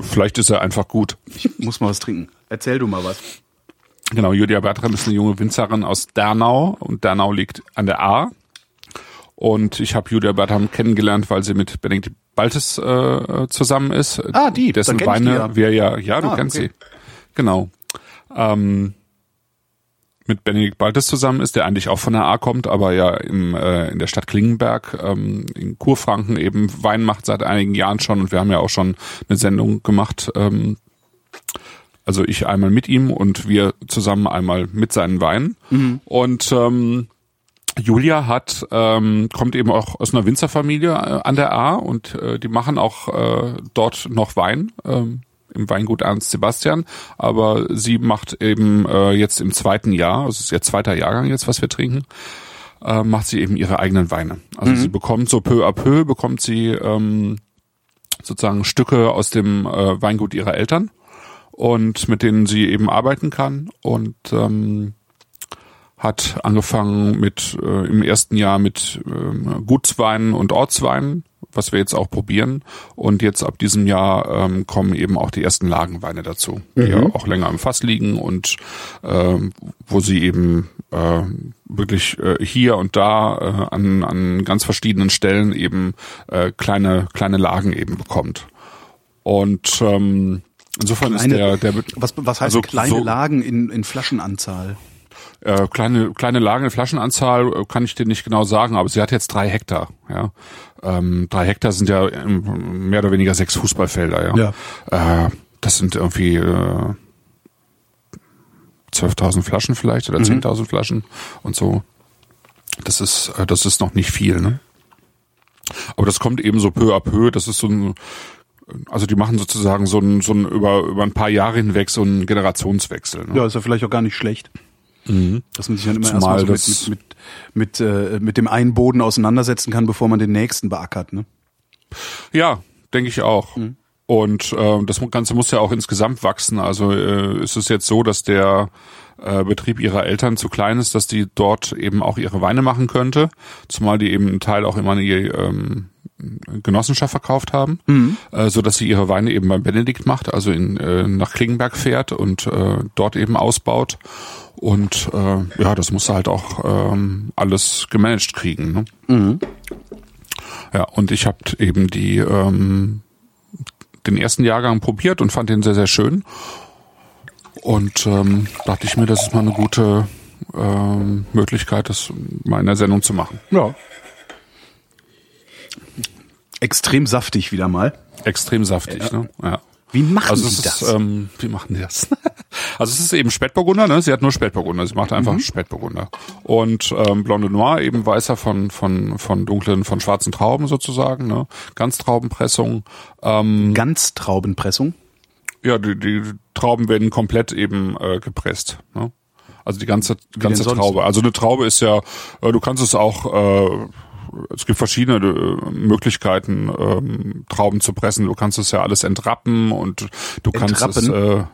vielleicht ist er einfach gut. Ich muss mal was trinken. Erzähl du mal was. Genau, Julia Bertram ist eine junge Winzerin aus Dernau und Dernau liegt an der A. Und ich habe Julia Bertram kennengelernt, weil sie mit Benedikt Baltes äh, zusammen ist. Ah, die, dessen ich die Weine ja. wir ja, ja, du Ah, kennst okay. sie. Genau. Ähm, mit Benedikt Baltes zusammen ist, der eigentlich auch von der A kommt, aber ja im, äh, in der Stadt Klingenberg ähm, in Kurfranken eben Wein macht seit einigen Jahren schon und wir haben ja auch schon eine Sendung gemacht. Ähm, also ich einmal mit ihm und wir zusammen einmal mit seinen Weinen. Und ähm, Julia hat ähm, kommt eben auch aus einer Winzerfamilie äh, an der A und äh, die machen auch äh, dort noch Wein ähm, im Weingut Ernst Sebastian, aber sie macht eben äh, jetzt im zweiten Jahr, also es ist ihr zweiter Jahrgang jetzt, was wir trinken, äh, macht sie eben ihre eigenen Weine. Also sie bekommt so peu à peu bekommt sie ähm, sozusagen Stücke aus dem äh, Weingut ihrer Eltern und mit denen sie eben arbeiten kann. Und ähm, hat angefangen mit äh, im ersten Jahr mit ähm, Gutsweinen und Ortsweinen, was wir jetzt auch probieren. Und jetzt ab diesem Jahr ähm, kommen eben auch die ersten Lagenweine dazu, die ja auch länger im Fass liegen und ähm, wo sie eben äh, wirklich äh, hier und da äh, an, an ganz verschiedenen Stellen eben äh, kleine kleine Lagen eben bekommt. Und ähm, insofern Kleine- ist der der Was, was heißt Also kleine so- Lagen in, in Flaschenanzahl? Äh, kleine kleine Lagen in Flaschenanzahl äh, kann ich dir nicht genau sagen, aber sie hat jetzt drei Hektar. Ja, ähm, drei Hektar sind ja ähm, mehr oder weniger sechs Fußballfelder. Ja, Äh, das sind irgendwie äh, 12.000 Flaschen vielleicht oder 10.000 Flaschen und so. Das ist äh, das ist noch nicht viel. Ne? Aber das kommt eben so peu à peu. Das ist so ein also die machen sozusagen so ein, so ein über, über ein paar Jahre hinweg so einen Generationswechsel. Ne? Ja, ist ja vielleicht auch gar nicht schlecht. Dass man sich dann immer Zumal erstmal so mit, mit, mit, mit, äh, mit dem einen Boden auseinandersetzen kann, bevor man den nächsten beackert. Ne? Ja, denke ich auch. Und äh, das Ganze muss ja auch insgesamt wachsen. Also äh, ist es jetzt so, dass der äh, Betrieb ihrer Eltern zu klein ist, dass die dort eben auch ihre Weine machen könnte, zumal die eben einen Teil auch immer in die ähm, Genossenschaft verkauft haben, äh, so dass sie ihre Weine eben beim Benedikt macht, also in, äh, nach Klingenberg fährt und äh, dort eben ausbaut. Und äh, ja, das muss halt auch ähm, alles gemanagt kriegen. Ne? Ja, und ich habe eben die ähm, den ersten Jahrgang probiert und fand den sehr, sehr schön. Und ähm, dachte ich mir, das ist mal eine gute ähm, Möglichkeit, das mal in der Sendung zu machen. Ja. Extrem saftig wieder mal. Extrem saftig, ne? Ja. Wie machen Also die das? ist, ähm, wie machen die das? [LAUGHS] also es ist eben Spätburgunder, ne? Sie hat nur Spätburgunder, sie macht Mhm. einfach Spätburgunder. Und ähm, Blonde Noir eben weißer von von von dunklen, von schwarzen Trauben sozusagen, ne? Ganztraubenpressung. Ähm, Ganztraubenpressung. ja, die, die Trauben werden komplett eben äh, gepresst. Ne? Also die ganze ganze? Traube. Also eine Traube ist ja, äh, du kannst es auch äh, es gibt verschiedene äh, Möglichkeiten, ähm, Trauben zu pressen. Du kannst es ja alles entrappen und du kannst es Entrappen? äh,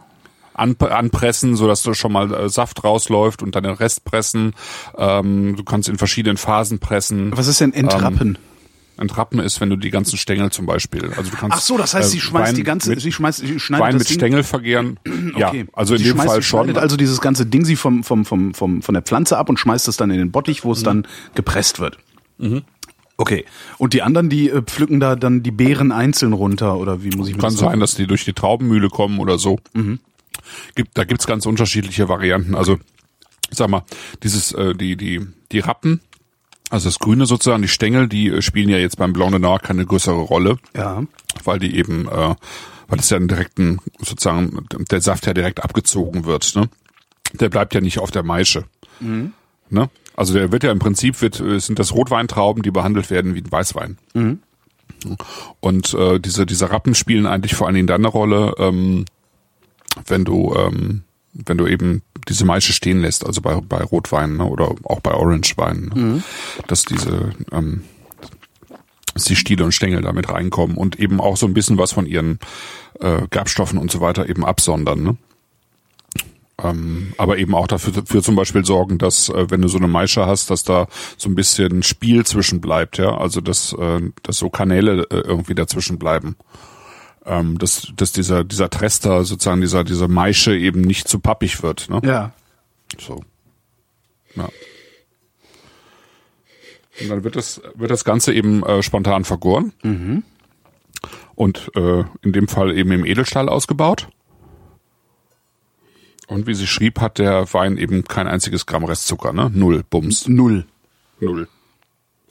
an, anpressen, so dass da schon mal äh, Saft rausläuft und dann den Rest pressen. Ähm, du kannst in verschiedenen Phasen pressen. Was ist denn Entrappen? Entrappen ist, wenn du die ganzen Stängel zum Beispiel, also du kannst. Ach so, das heißt, äh, sie schmeißt Wein die ganze, mit, sie schmeißt, sie schneidet Wein mit Ding. Stängel vergehren. [CLEARS THROAT] Ja, Okay. also in Sie dem schmeißt- Fall sie schon. schneidet also dieses ganze Ding sie vom, vom, vom, vom, von der Pflanze ab und schmeißt es dann in den Bottich, Mhm. wo es dann gepresst wird. Okay. Und die anderen, die äh, pflücken da dann die Beeren einzeln runter oder wie muss ich mir Kann das sein, dass die durch die Traubenmühle kommen oder so. Gibt, da gibt's ganz unterschiedliche Varianten. Also, sag mal, dieses, äh, die, die, die Rappen, also das Grüne sozusagen, die Stängel, die äh, spielen ja jetzt beim Blanc de Noir keine größere Rolle, Ja. weil die eben, äh, weil es ja einen direkten, sozusagen, der Saft ja direkt abgezogen wird, ne? Der bleibt ja nicht auf der Maische. Ne? Also der wird ja im Prinzip wird, äh, sind das Rotweintrauben, die behandelt werden wie ein Weißwein. Und äh, diese, diese Rappen spielen eigentlich vor allen Dingen dann eine Rolle, ähm, wenn du, ähm, wenn du eben diese Maische stehen lässt, also bei, bei Rotwein ne, oder auch bei Orangewein, ne, dass diese ähm, dass die Stiele und Stängel damit reinkommen und eben auch so ein bisschen was von ihren äh, Gerbstoffen und so weiter eben absondern. Ne? Ähm, aber eben auch dafür, für zum Beispiel sorgen, dass äh, wenn du so eine Maische hast, dass da so ein bisschen Spiel zwischen bleibt, ja, also dass, äh, dass so Kanäle äh, irgendwie dazwischen bleiben. Ähm, dass, dass dieser, dieser Trester, sozusagen dieser, dieser Maische eben nicht zu pappig wird. Ne? Ja. So. Ja. Und dann wird das, wird das Ganze eben äh, spontan vergoren. Und äh, in dem Fall eben im Edelstahl ausgebaut. Und wie sie schrieb, hat der Wein eben kein einziges Gramm Restzucker, ne? Null, Bums. Null. Null.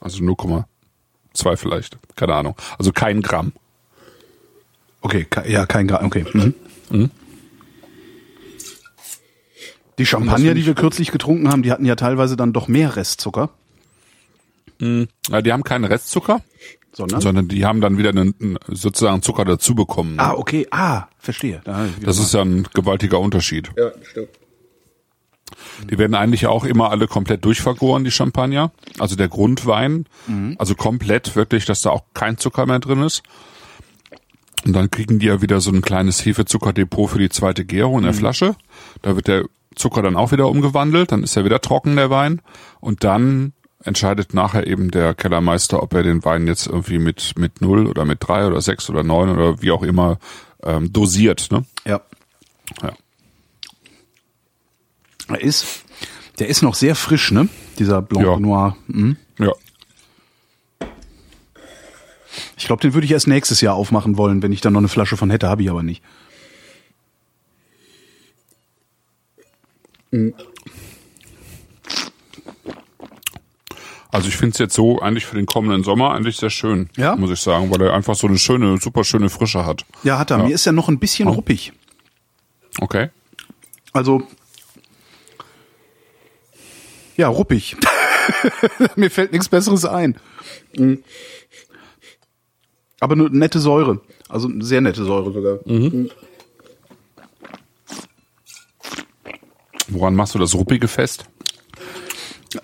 Also 0,2 vielleicht. Keine Ahnung. Also kein Gramm. Okay, ja, kein Grad. Okay. Mhm. Die Champagner, die wir kürzlich getrunken haben, die hatten ja teilweise dann doch mehr Restzucker, Ja, die haben keinen Restzucker, sondern. sondern die haben dann wieder einen, sozusagen Zucker dazu bekommen. ne? ah, okay. Ah, verstehe. Da, Das ist ja ein gewaltiger Unterschied. ja, stimmt. Die werden eigentlich auch immer alle komplett durchvergoren, die Champagner. Also der Grundwein, also komplett wirklich, dass da auch kein Zucker mehr drin ist. Und dann kriegen die ja wieder so ein kleines Hefezuckerdepot für die zweite Gärung in der Flasche. Da wird der Zucker dann auch wieder umgewandelt, dann ist er wieder trocken, der Wein. Und dann entscheidet nachher eben der Kellermeister, ob er den Wein jetzt irgendwie mit, mit null oder mit drei oder sechs oder neun oder wie auch immer ähm, dosiert. Ne? Ja. Ja. Er ist, der ist noch sehr frisch, ne? Dieser Blanc Ja. Noir. Mhm. ja. Ich glaube, den würde ich erst nächstes Jahr aufmachen wollen, wenn ich dann noch eine Flasche von hätte, habe ich aber nicht. Also ich finde es jetzt so eigentlich für den kommenden Sommer eigentlich sehr schön, Ja? muss ich sagen, weil er einfach so eine schöne, super schöne Frische hat. Ja, hat er. Mir ist er noch ein bisschen ruppig. Okay. Also, ja, ruppig. [LAUGHS] Mir fällt nichts Besseres ein. Mhm. Aber nur nette Säure. Also sehr nette Säure sogar. Woran machst du das Ruppige fest?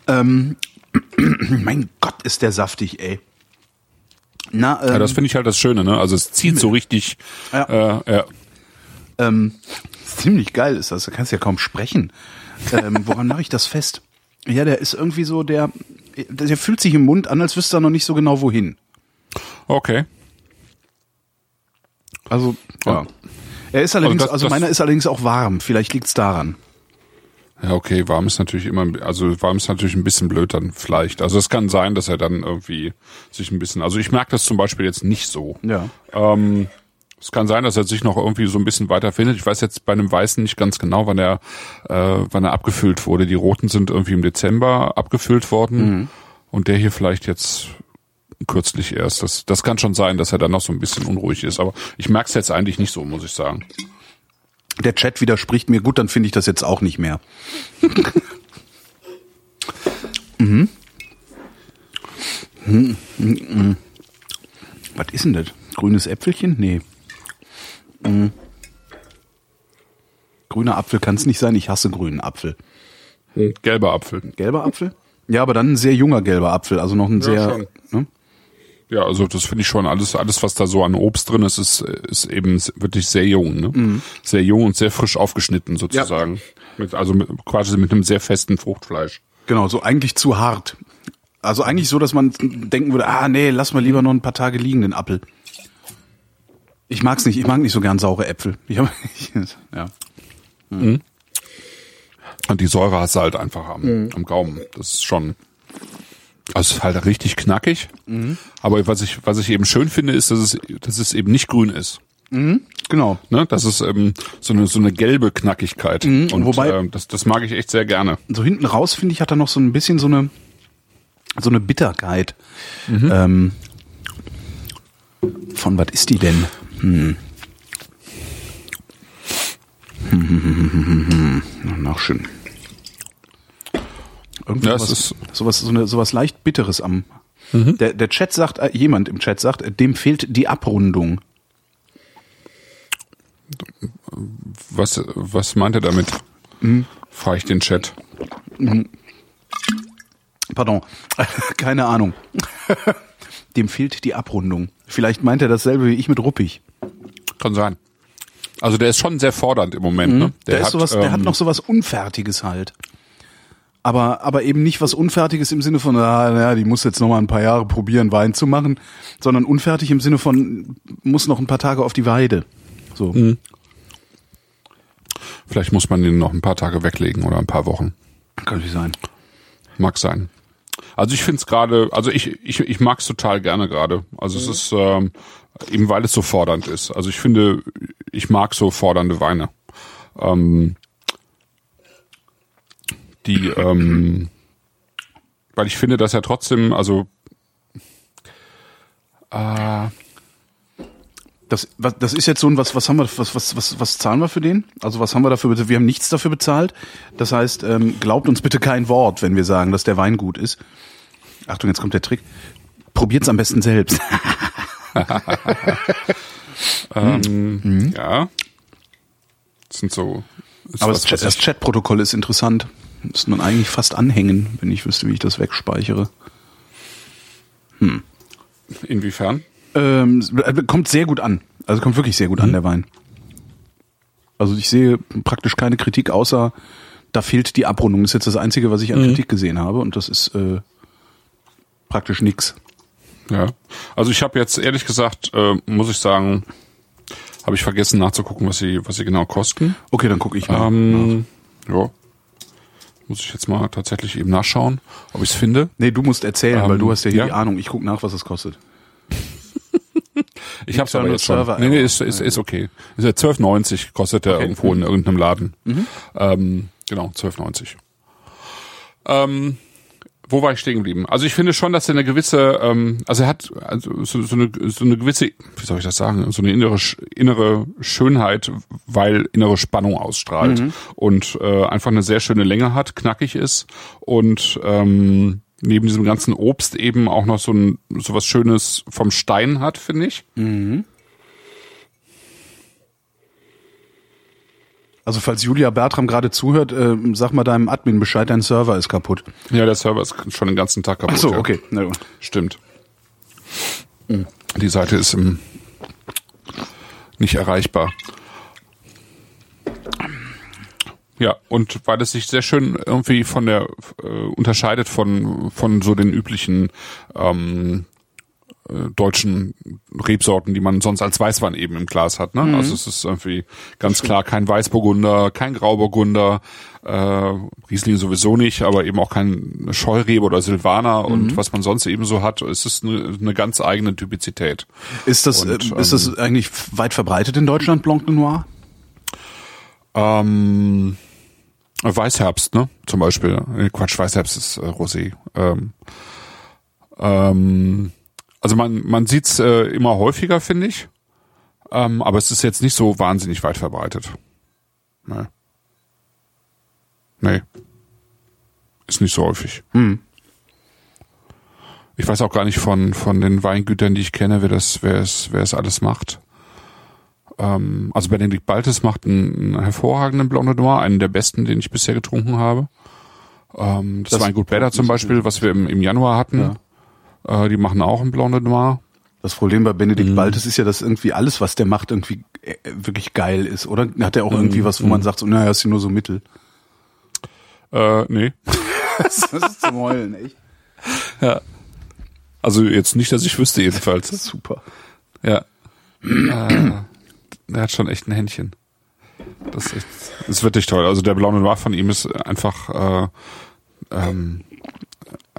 Ähm, [CLEARS THROAT] mein Gott, ist der saftig, ey. Na, ähm, Ja, das finde ich halt das Schöne, ne? Also es zieht so richtig. Ja. Äh, ja. ähm, ziemlich geil ist das. Da kannst du ja kaum sprechen. Ähm, woran mache ich das fest? Ja, der ist irgendwie so, der, der fühlt sich im Mund an, als wüsste er noch nicht so genau wohin. Okay. Also, ja. Er ist allerdings, das- also das- meiner ist allerdings auch warm. Vielleicht liegt's daran. Ja, okay, warm ist natürlich immer, also warm ist natürlich ein bisschen blöd dann vielleicht. Also es kann sein, dass er dann irgendwie sich ein bisschen, also ich merke das zum Beispiel jetzt nicht so. Ja. Ähm, es kann sein, dass er sich noch irgendwie so ein bisschen weiter findet. Ich weiß jetzt bei einem Weißen nicht ganz genau, wann er, äh, wann er abgefüllt wurde. Die Roten sind irgendwie im Dezember abgefüllt worden und der hier vielleicht jetzt kürzlich erst. Das, das kann schon sein, dass er dann noch so ein bisschen unruhig ist. Aber ich merke es jetzt eigentlich nicht so, muss ich sagen. Der Chat widerspricht mir. Gut, dann finde ich das jetzt auch nicht mehr. [LAUGHS] mhm. Mhm, mhm. Was ist denn das? Grünes Äpfelchen? Nee. Mhm. Grüner Apfel kann es nicht sein. Ich hasse grünen Apfel. Gelber Apfel. Gelber Apfel? Ja, aber dann ein sehr junger gelber Apfel. Also noch ein sehr. schon. Ne? Ja, also das finde ich schon alles, alles was da so an Obst drin ist, ist, ist eben wirklich sehr jung, ne? Sehr jung und sehr frisch aufgeschnitten sozusagen. Mit, also mit, quasi mit einem sehr festen Fruchtfleisch. Genau, so eigentlich zu hart. Also eigentlich so, dass man denken würde, ah nee, lass mal lieber noch ein paar Tage liegen, den Apfel. Ich mag's nicht, ich mag nicht so gern saure Äpfel. Ich hab, [LAUGHS] ja. Und die Säure hast du halt einfach am, am Gaumen. Das ist schon, also es ist halt richtig knackig. Aber was ich, was ich eben schön finde, ist, dass es, dass es eben nicht grün ist. Genau. Ne? Das ist ähm, so eine so eine gelbe Knackigkeit. Und wobei- ähm, das, das mag ich echt sehr gerne. So hinten raus, finde ich, hat er noch so ein bisschen so eine, so eine Bitterkeit. Ähm, von was ist die denn? Hm. Hm. Nachschön. Irgendwie Ja, sowas, ist- sowas, so eine, sowas leicht Bitteres am. Der, der Chat sagt, äh, jemand im Chat sagt, dem fehlt die Abrundung. Was, was meint er damit? Frage ich den Chat. Pardon, [LAUGHS] keine Ahnung. [LAUGHS] Dem fehlt die Abrundung. Vielleicht meint er dasselbe wie ich mit ruppig. Kann sein. Also der ist schon sehr fordernd im Moment. Ne? Der, ist sowas, der hat ähm, noch sowas Unfertiges halt. Aber, aber eben nicht was Unfertiges im Sinne von, ah, naja, die muss jetzt noch mal ein paar Jahre probieren, Wein zu machen, sondern unfertig im Sinne von, muss noch ein paar Tage auf die Weide. So. Mhm. Vielleicht muss man den noch ein paar Tage weglegen oder ein paar Wochen. Kann nicht sein. Mag sein. Also ich finde es gerade, also ich, ich, ich mag es total gerne gerade. Also es ist ähm, eben weil es so fordernd ist. Also ich finde, ich mag so fordernde Weine. Ähm, die, ähm, weil ich finde, dass er trotzdem, also äh, Das, was, das ist jetzt so ein, was, was haben wir, was, was, was, was zahlen wir für den? Also was haben wir dafür bezahlt? Wir haben nichts dafür bezahlt. Das heißt, ähm, glaubt uns bitte kein Wort, wenn wir sagen, dass der Wein gut ist. Achtung, jetzt kommt der Trick. Probiert's am besten selbst. [LAUGHS] [LAUGHS] ähm, ja. Das sind so. ist Aber das, Chat, das Chatprotokoll ist interessant. Müsste man eigentlich fast anhängen, wenn ich wüsste, wie ich das wegspeichere. Inwiefern? Ähm, es kommt sehr gut an. Also kommt wirklich sehr gut an, der Wein. Also ich sehe praktisch keine Kritik, außer da fehlt die Abrundung. Das ist jetzt das Einzige, was ich an Kritik gesehen habe und das ist äh, praktisch nix. Ja. Also ich habe jetzt ehrlich gesagt, äh, muss ich sagen, habe ich vergessen nachzugucken, was sie, was sie genau kosten. Okay, dann gucke ich mal. Ähm, ja. Muss ich jetzt mal tatsächlich eben nachschauen, ob ich es finde. Nee, du musst erzählen, Ähm, weil du hast ja hier ja. die Ahnung. Ich gucke nach, was es kostet. [LAUGHS] Ich habe es aber jetzt schon. Server- Nee, nee, ist, ist, ist okay. Ist ja 12,90 kostet der irgendwo in irgendeinem Laden. Ähm, genau, 12,90. Ähm, wo war ich stehen geblieben? Also ich finde schon, dass er eine gewisse, ähm, also er hat also so, so, eine, so eine gewisse, wie soll ich das sagen, so eine innere innere Schönheit, weil innere Spannung ausstrahlt und äh, einfach eine sehr schöne Länge hat, knackig ist und ähm, neben diesem ganzen Obst eben auch noch so ein so was Schönes vom Stein hat, finde ich. Also falls Julia Bertram gerade zuhört, äh, sag mal deinem Admin Bescheid, dein Server ist kaputt. Ja, der Server ist schon den ganzen Tag kaputt. Ach so, ja. okay. Na gut. Stimmt. Die Seite ist im, nicht erreichbar. Ja, und weil es sich sehr schön irgendwie von der äh, unterscheidet von von so den üblichen ähm, äh, deutschen Rebsorten, die man sonst als Weißwein eben im Glas hat. Ne? Also es ist irgendwie ganz klar kein Weißburgunder, kein Grauburgunder, äh, Riesling sowieso nicht, aber eben auch kein Scheurebe oder Silvaner und was man sonst eben so hat. Es ist eine, eine ganz eigene Typizität. Ist das, Und, äh, ist das eigentlich weit verbreitet in Deutschland, Blanc de Noir? Ähm, Weißherbst, ne? Zum Beispiel. Äh, Quatsch, Weißherbst ist äh, Rosé. Ähm, ähm, also man, man sieht's äh, immer häufiger, finde ich. Ähm, aber es ist jetzt nicht so wahnsinnig weit verbreitet. Nee. Nee. Ist nicht so häufig. Ich weiß auch gar nicht von, von den Weingütern, die ich kenne, wer das, wer es, wer es alles macht. Ähm, also Benedikt Baltes macht einen, einen hervorragenden Blanc de Noir, einen der besten, den ich bisher getrunken habe. Ähm, das, Das- Weingut Bäder zum Beispiel, was wir im, im Januar hatten. Äh, die machen auch einen Blanc de Noir. Das Problem bei Benedikt Mhm. Baltes ist ja, dass irgendwie alles, was der macht, irgendwie äh, wirklich geil ist, oder? Hat er auch Mhm. irgendwie was, wo man sagt, so, naja, ist hier nur so Mittel. Äh, nee. [LAUGHS] das ist zum Heulen, echt. Also jetzt nicht, dass ich wüsste jedenfalls. [LAUGHS] Super. Ja. äh, er hat schon echt ein Händchen. Das ist, echt, das ist wirklich toll. Also der Blanc de Noir von ihm ist einfach äh, ähm,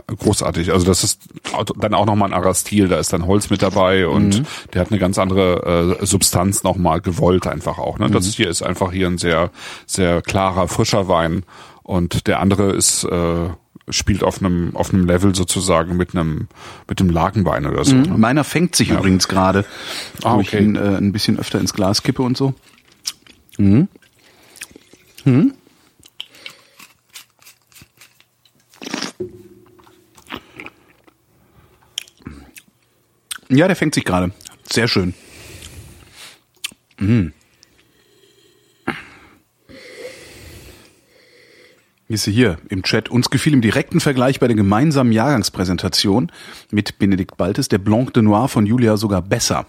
großartig. Also das ist dann auch nochmal ein anderer Stil. Da ist dann Holz mit dabei und der hat eine ganz andere äh, Substanz nochmal gewollt einfach auch. Ne? Das hier ist einfach hier ein sehr, sehr klarer, frischer Wein und der andere ist äh, spielt auf einem auf einem Level sozusagen mit einem mit dem Lagenwein oder so. ne? Meiner fängt sich übrigens gerade, Ah, okay. ich ihn äh, ein bisschen öfter ins Glas kippe und so. Mhm. Mhm. Ja, der fängt sich gerade. Sehr schön. Ist hier im Chat. Uns gefiel im direkten Vergleich bei der gemeinsamen Jahrgangspräsentation mit Benedikt Baltes der Blanc de Noir von Julia sogar besser.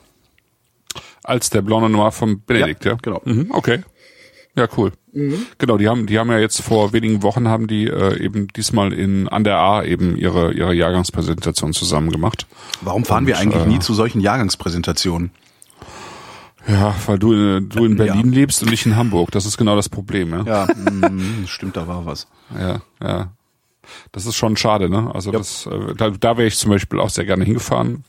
Als der Blanc de Noir von Benedikt, ja? Ja, genau. Mhm, okay. Ja, cool. Genau, die haben, die haben ja jetzt vor wenigen Wochen haben die äh, eben diesmal in an der A eben ihre ihre Jahrgangspräsentation zusammen gemacht. Warum fahren wir eigentlich nie zu solchen Jahrgangspräsentationen? Ja, weil du äh, du in Berlin lebst und ich in Hamburg. Das ist genau das Problem, ja. Ja, [LAUGHS] mm, stimmt, da war was. Ja, ja. das ist schon schade, ne? Also das, äh, da, da wäre ich zum Beispiel auch sehr gerne hingefahren.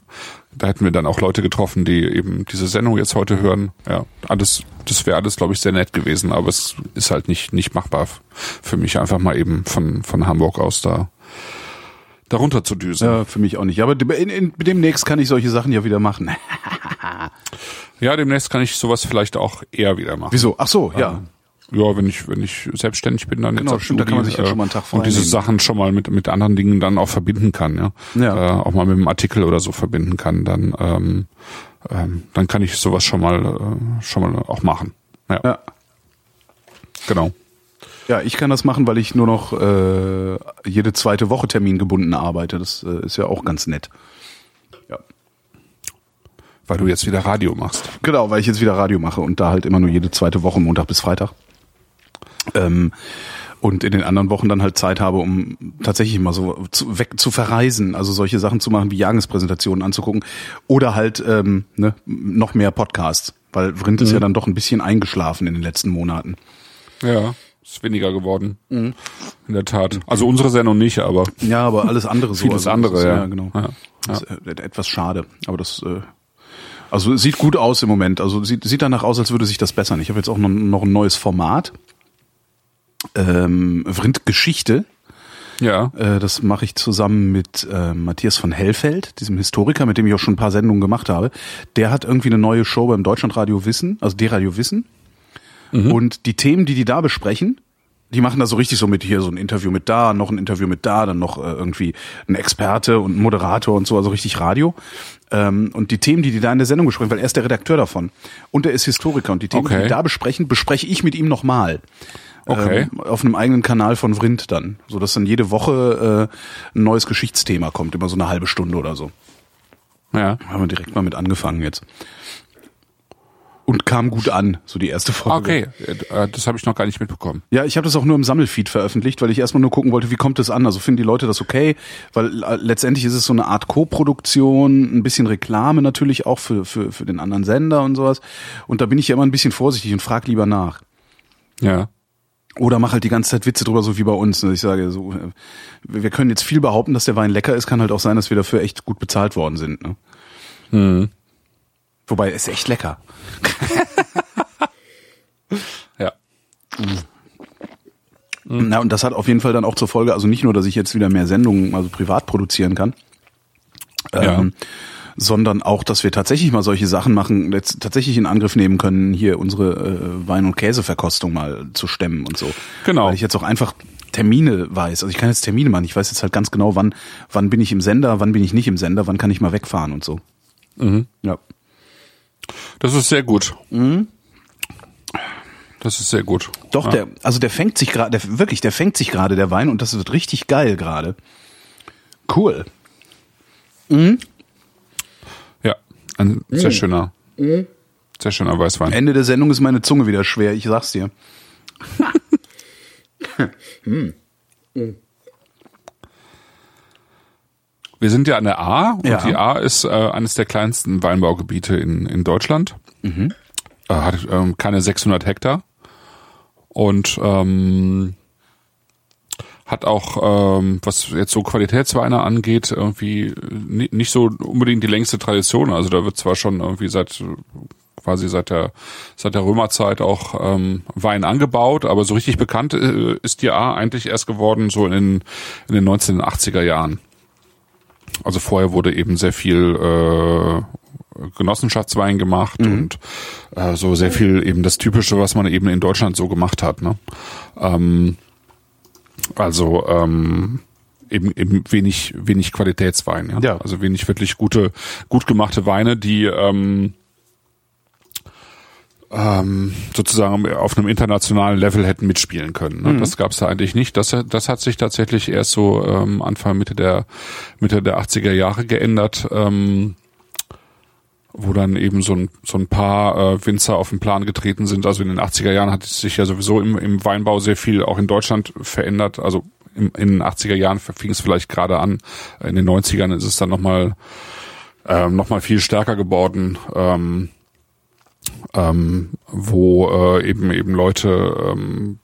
Da hätten wir dann auch Leute getroffen, die eben diese Sendung jetzt heute hören. Ja, alles, das wäre alles, glaube ich, sehr nett gewesen, aber es ist halt nicht nicht machbar für mich, einfach mal eben von von Hamburg aus da darunter zu düsen. Ja, für mich auch nicht. Aber in, in, demnächst kann ich solche Sachen ja wieder machen. [LAUGHS] ja, demnächst kann ich sowas vielleicht auch eher wieder machen. Wieso? Ach so, ja. Ja, wenn ich wenn ich selbstständig bin, dann genau, jetzt stimmt, da kann man sich ja äh, schon mal einen Tag und diese. Sachen schon mal mit mit anderen Dingen dann auch verbinden kann, ja, Ja. Äh, auch mal mit einem Artikel oder so verbinden kann, dann ähm, ähm, dann kann ich sowas schon mal äh, schon mal auch machen. Ja, Ja. genau. Ja, ich kann das machen, weil ich nur noch äh, jede zweite Woche termingebunden arbeite. Das äh, ist ja auch ganz nett. Ja. Weil du jetzt wieder Radio machst. Genau, weil ich jetzt wieder Radio mache und da halt immer nur jede zweite Woche, Montag bis Freitag. Ähm, und in den anderen Wochen dann halt Zeit habe, um tatsächlich mal so zu, weg zu verreisen, also solche Sachen zu machen, wie Jahrespräsentationen anzugucken oder halt ähm, ne, noch mehr Podcasts, weil Vrind ist ja dann doch ein bisschen eingeschlafen in den letzten Monaten. Ja, ist weniger geworden. Mhm. In der Tat. Also unsere Sendung nicht, aber Ja, aber alles andere so. Vieles das andere, ist, ja. genau. Ja, Das ist äh, etwas schade, aber das äh, also sieht gut aus im Moment. Also sieht sieht danach aus, als würde sich das bessern. Ich habe jetzt auch noch, noch ein neues Format. Ähm, Vrind Geschichte. ja. Äh, das mache ich zusammen mit äh, Matthias von Hellfeld, diesem Historiker, mit dem ich auch schon ein paar Sendungen gemacht habe. Der hat irgendwie eine neue Show beim Deutschlandradio Wissen, also D-Radio Wissen. Und die Themen, die die da besprechen, die machen da so richtig so mit hier so ein Interview mit da, noch ein Interview mit da, dann noch äh, irgendwie ein Experte und ein Moderator und so, also richtig Radio. Ähm, und die Themen, die die da in der Sendung besprechen, weil er ist der Redakteur davon und er ist Historiker und die Themen, die Okay. die da besprechen, bespreche ich mit ihm nochmal. Okay. Ähm, auf einem eigenen Kanal von Vrind dann, so dass dann jede Woche äh, ein neues Geschichtsthema kommt, immer so eine halbe Stunde oder so. Ja. Haben wir direkt mal mit angefangen jetzt. Und kam gut an, so die erste Folge. Okay, äh, das habe ich noch gar nicht mitbekommen. Ja, ich habe das auch nur im Sammelfeed veröffentlicht, weil ich erstmal nur gucken wollte, wie kommt es an? Also finden die Leute das okay? Weil äh, letztendlich ist es so eine Art Co-Produktion, ein bisschen Reklame natürlich auch für, für, für den anderen Sender und sowas. Und da bin ich ja immer ein bisschen vorsichtig und frag lieber nach. Ja. Oder mach halt die ganze Zeit Witze drüber, so wie bei uns. Ich sage so, äh, wir können jetzt viel behaupten, dass der Wein lecker ist, kann halt auch sein, dass wir dafür echt gut bezahlt worden sind. Ne? Mhm. Wobei, ist echt lecker. [LAUGHS] Ja. Na, und das hat auf jeden Fall dann auch zur Folge, also nicht nur, dass ich jetzt wieder mehr Sendungen, also privat produzieren kann, Ja. ähm, sondern auch, dass wir tatsächlich mal solche Sachen machen, jetzt tatsächlich in Angriff nehmen können, hier unsere äh, Wein- und Käseverkostung mal zu stemmen und so. Genau. Weil ich jetzt auch einfach Termine weiß. Also ich kann jetzt Termine machen. Ich weiß jetzt halt ganz genau, wann, wann bin ich im Sender, wann bin ich nicht im Sender, wann kann ich mal wegfahren und so. Mhm. Ja. Das ist sehr gut. Das ist sehr gut. Doch, ja. der, also der fängt sich gerade, wirklich, der fängt sich gerade, der Wein, und das wird richtig geil gerade. Cool. Ja, ein Mhm. sehr schöner, sehr schöner Weißwein. Ende der Sendung ist meine Zunge wieder schwer, ich sag's dir. [LAUGHS] Wir sind ja an der A und Ja. die A ist äh, eines der kleinsten Weinbaugebiete in, in Deutschland. Mhm. Äh, hat ähm, keine 600 Hektar und ähm, hat auch, ähm, was jetzt so Qualitätsweine angeht, irgendwie ni- nicht so unbedingt die längste Tradition. Also da wird zwar schon irgendwie seit quasi seit der seit der Römerzeit auch ähm, Wein angebaut, aber so richtig bekannt äh, ist die A eigentlich erst geworden so in den, in den 1980er Jahren. Also vorher wurde eben sehr viel äh, Genossenschaftswein gemacht und äh, so sehr viel eben das Typische, was man eben in Deutschland so gemacht hat. Ne? Ähm, also ähm, eben eben wenig wenig Qualitätswein. Ja? Ja. Also wenig wirklich gute gut gemachte Weine, die ähm, ähm, sozusagen auf einem internationalen Level hätten mitspielen können. Ne? Das gab es da eigentlich nicht. Das, das hat sich tatsächlich erst so ähm, Anfang Mitte der Mitte der 80er Jahre geändert, ähm, wo dann eben so ein, so ein paar äh, Winzer auf den Plan getreten sind. Also in den 80er Jahren hat sich ja sowieso im, im Weinbau sehr viel auch in Deutschland verändert. Also im, in den 80er Jahren fing es vielleicht gerade an. In den 90ern ist es dann nochmal ähm, noch viel stärker geworden. Ähm, ähm, wo äh, eben eben Leute ähm,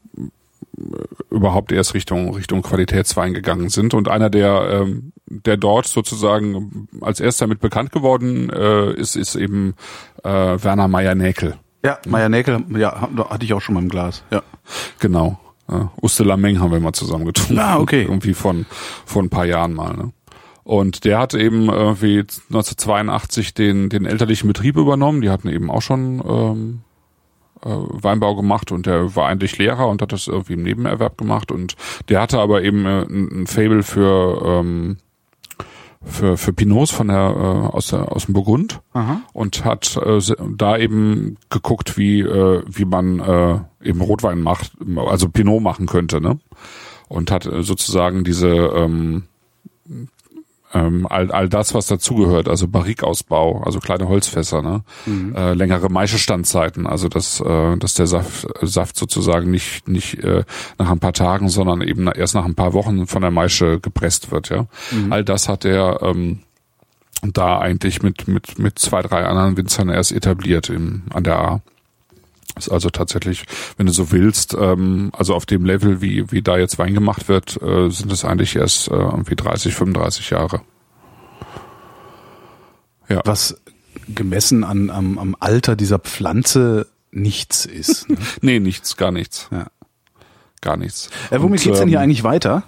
überhaupt erst Richtung Richtung Qualitätswein gegangen sind und einer der ähm, der dort sozusagen als erster mit bekannt geworden äh, ist ist eben äh, Werner Meyer Näkel. Ja, Meyer Näkel, ja, hatte ich auch schon mal im Glas. Ja. Genau. Äh, Uste Lameng haben wir mal zusammen getrunken. Ah, okay. Irgendwie von vor ein paar Jahren mal. Ne? Und der hat eben irgendwie 1982 den den elterlichen Betrieb übernommen. Die hatten eben auch schon ähm, äh, Weinbau gemacht und der war eigentlich Lehrer und hat das irgendwie im Nebenerwerb gemacht und der hatte aber eben äh, ein, ein Fable für ähm, für für Pinots von der äh, aus der aus dem Burgund Aha. und hat äh, da eben geguckt wie äh, wie man äh, eben Rotwein macht also Pinot machen könnte ne und hat äh, sozusagen diese ähm, ähm, all, all das, was dazugehört, also Barrikausbau, also kleine Holzfässer, ne? Mhm. Äh, längere Maischestandzeiten, also dass, äh, dass der Saft, Saft sozusagen nicht, nicht äh, nach ein paar Tagen, sondern eben erst nach ein paar Wochen von der Maische gepresst wird, ja. Mhm. All das hat er ähm, da eigentlich mit, mit, mit zwei, drei anderen Winzern erst etabliert im, an der A. Ist also tatsächlich, wenn du so willst, ähm, also auf dem Level, wie, wie da jetzt Wein gemacht wird, äh, sind es eigentlich erst äh, irgendwie 30, 35 Jahre. Ja. Was gemessen an, am, am Alter dieser Pflanze nichts ist. Ne? [LAUGHS] Nee, nichts, gar nichts. Ja. Gar nichts. Äh, womit Und, geht's denn hier ähm, eigentlich weiter?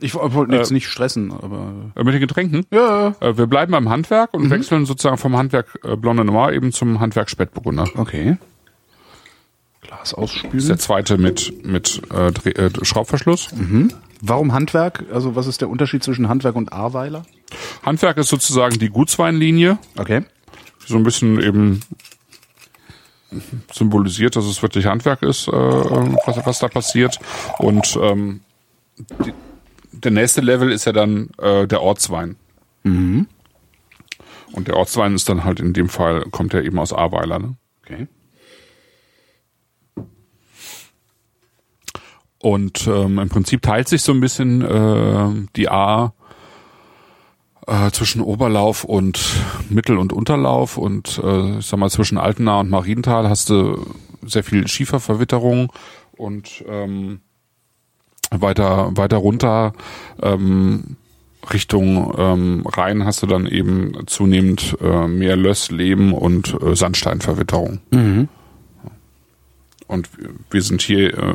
Ich wo- wollte jetzt Äh, nicht stressen, aber. äh, Mit den Getränken? Ja, Äh, wir bleiben beim Handwerk und wechseln sozusagen vom Handwerk äh, Blonde Noir eben zum Handwerk Spätburgunder. okay. Glas Das ist ausspülen. der zweite mit, mit äh, Dreh, äh, Schraubverschluss. Warum Handwerk? Also was ist der Unterschied zwischen Handwerk und Ahrweiler? Handwerk ist sozusagen die Gutsweinlinie. Okay. so ein bisschen eben symbolisiert, dass es wirklich Handwerk ist, äh, was, was da passiert. Und ähm, die, der nächste Level ist ja dann äh, der Ortswein. Und der Ortswein ist dann halt in dem Fall, kommt ja eben aus Ahrweiler. Ne? Okay. Und ähm, im Prinzip teilt sich so ein bisschen äh, die A äh, zwischen Oberlauf und Mittel- und Unterlauf. Und äh, ich sag mal zwischen Altenaar und Marienthal hast du sehr viel Schieferverwitterung. Und ähm, weiter weiter runter ähm, Richtung ähm, Rhein hast du dann eben zunehmend äh, mehr Löss, Lehm und äh, Sandsteinverwitterung. Und wir sind hier äh,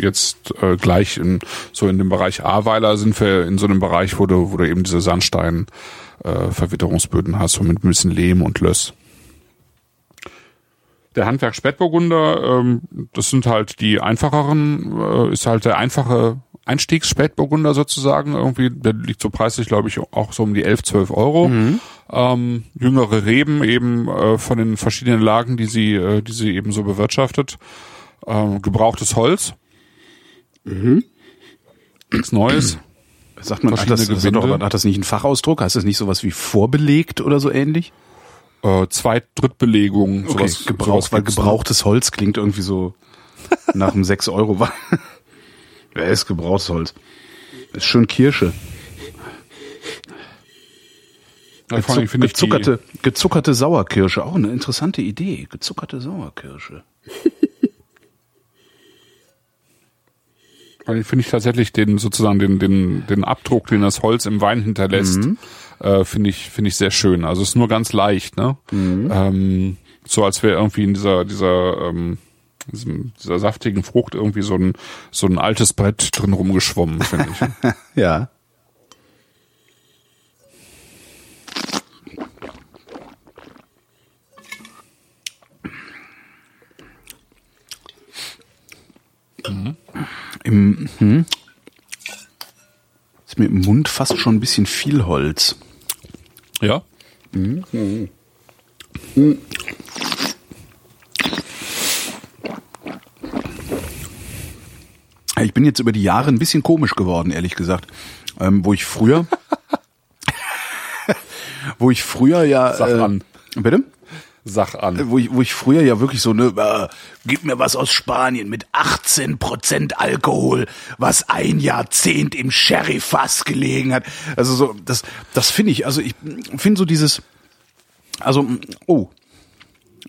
jetzt äh, gleich in, so in dem Bereich Ahrweiler sind wir in so einem Bereich, wo du, wo du eben diese Sandstein äh, Verwitterungsböden hast, so mit ein bisschen Lehm und Löss. Der Handwerk Spätburgunder, ähm, das sind halt die einfacheren, äh, ist halt der einfache Einstiegsspätburgunder sozusagen. Irgendwie, der liegt so preislich, glaube ich, auch so um die 11, 12 Euro. Ähm, jüngere Reben eben äh, von den verschiedenen Lagen, die sie, äh, die sie eben so bewirtschaftet. Ähm, gebrauchtes Holz. Nichts Neues. [CLEARS THROAT] Sagt man, hat das, das hat, doch, hat das nicht einen Fachausdruck? Heißt das nicht sowas wie vorbelegt oder so ähnlich? Äh, Zweit-, Drittbelegung. Okay, sowas, Gebrauch, sowas weil gebrauchtes Holz klingt irgendwie so [LAUGHS] nach einem 6 Euro Wein. [LAUGHS] Wer ist gebrauchtes Holz? Ist schön Kirsche. Ja, Gezuck, gezuckerte, gezuckerte Sauerkirsche, auch eine interessante Idee. Gezuckerte Sauerkirsche. [LAUGHS] Weil finde ich tatsächlich den sozusagen den den den Abdruck, den das Holz im Wein hinterlässt, Mhm. äh, finde ich finde ich sehr schön. Also es ist nur ganz leicht, ne? Mhm. Ähm, so als wäre irgendwie in dieser dieser ähm, diesem, dieser saftigen Frucht irgendwie so ein so ein altes Brett drin rumgeschwommen, finde ich. [LAUGHS] Ja. Im, hm, ist mir im Mund fast schon ein bisschen viel Holz. ja. Ich bin jetzt über die Jahre ein bisschen komisch geworden, ehrlich gesagt. Ähm, wo ich früher, [LAUGHS] wo ich früher ja, Sag äh, an. bitte? Sach an. Wo ich, wo ich früher ja wirklich so ne, äh, gib mir was aus Spanien mit 18% Alkohol, was ein Jahrzehnt im Sherryfass gelegen hat. Also so, das, das finde ich, also ich finde so dieses, also, oh.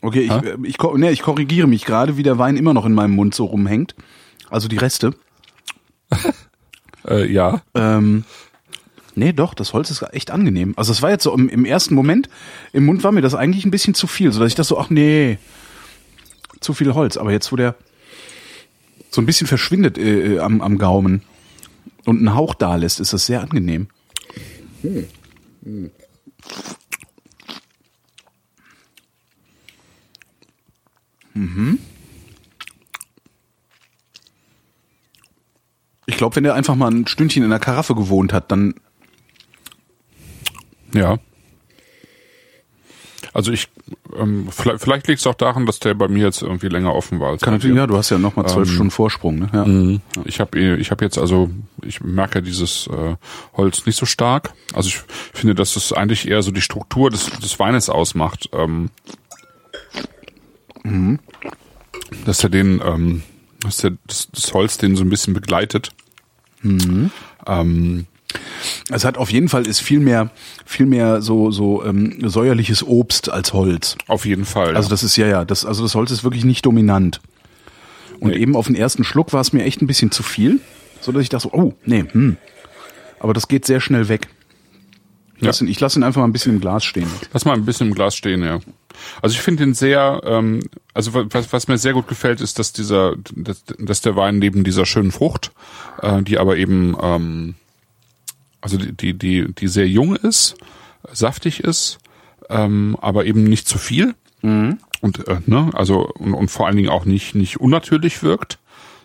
Okay, ich, Hä? ich, ko- ne, ich korrigiere mich gerade, wie der Wein immer noch in meinem Mund so rumhängt. Also die Reste. [LAUGHS] Äh, ja. Ähm, nee, doch, das Holz ist echt angenehm. Also es war jetzt so im, im ersten Moment, im Mund war mir das eigentlich ein bisschen zu viel, so dass ich das so, ach nee, zu viel Holz. Aber jetzt, wo der so ein bisschen verschwindet äh, am, am Gaumen und einen Hauch da lässt, ist das sehr angenehm. Mhm. Ich glaube, wenn der einfach mal ein Stündchen in der Karaffe gewohnt hat, dann Ja. Also ich, ähm, vielleicht, vielleicht liegt es auch daran, dass der bei mir jetzt irgendwie länger offen war. Als kann natürlich, ja, du hast ja noch mal zwölf Ähm, Stunden Vorsprung, ne? Ja. Mhm. Ich habe ich hab jetzt also, ich merke dieses äh, Holz nicht so stark. Also ich finde, dass es eigentlich eher so die Struktur des, des Weines ausmacht. Ähm, Dass er den, ähm, dass der, das, das Holz den so ein bisschen begleitet. Ähm, Es hat auf jeden Fall ist viel mehr, viel mehr so so ähm, säuerliches Obst als Holz. auf jeden Fall. Also das ist ja ja, das also das Holz ist wirklich nicht dominant. Und Nee. eben auf den ersten Schluck war es mir echt ein bisschen zu viel, so dass ich dachte, so, oh nee, hm. aber das geht sehr schnell weg. Ich Ja. lasse ihn, ich lasse ihn einfach mal ein bisschen im Glas stehen. Lass mal ein bisschen im Glas stehen, ja. Also ich finde ihn sehr, ähm, also was, was mir sehr gut gefällt, ist, dass dieser, dass, dass der Wein neben dieser schönen Frucht, äh, die aber eben, ähm, also die, die, die, die sehr jung ist, saftig ist, ähm, aber eben nicht zu viel. Und äh, ne, also und, und vor allen Dingen auch nicht nicht unnatürlich wirkt,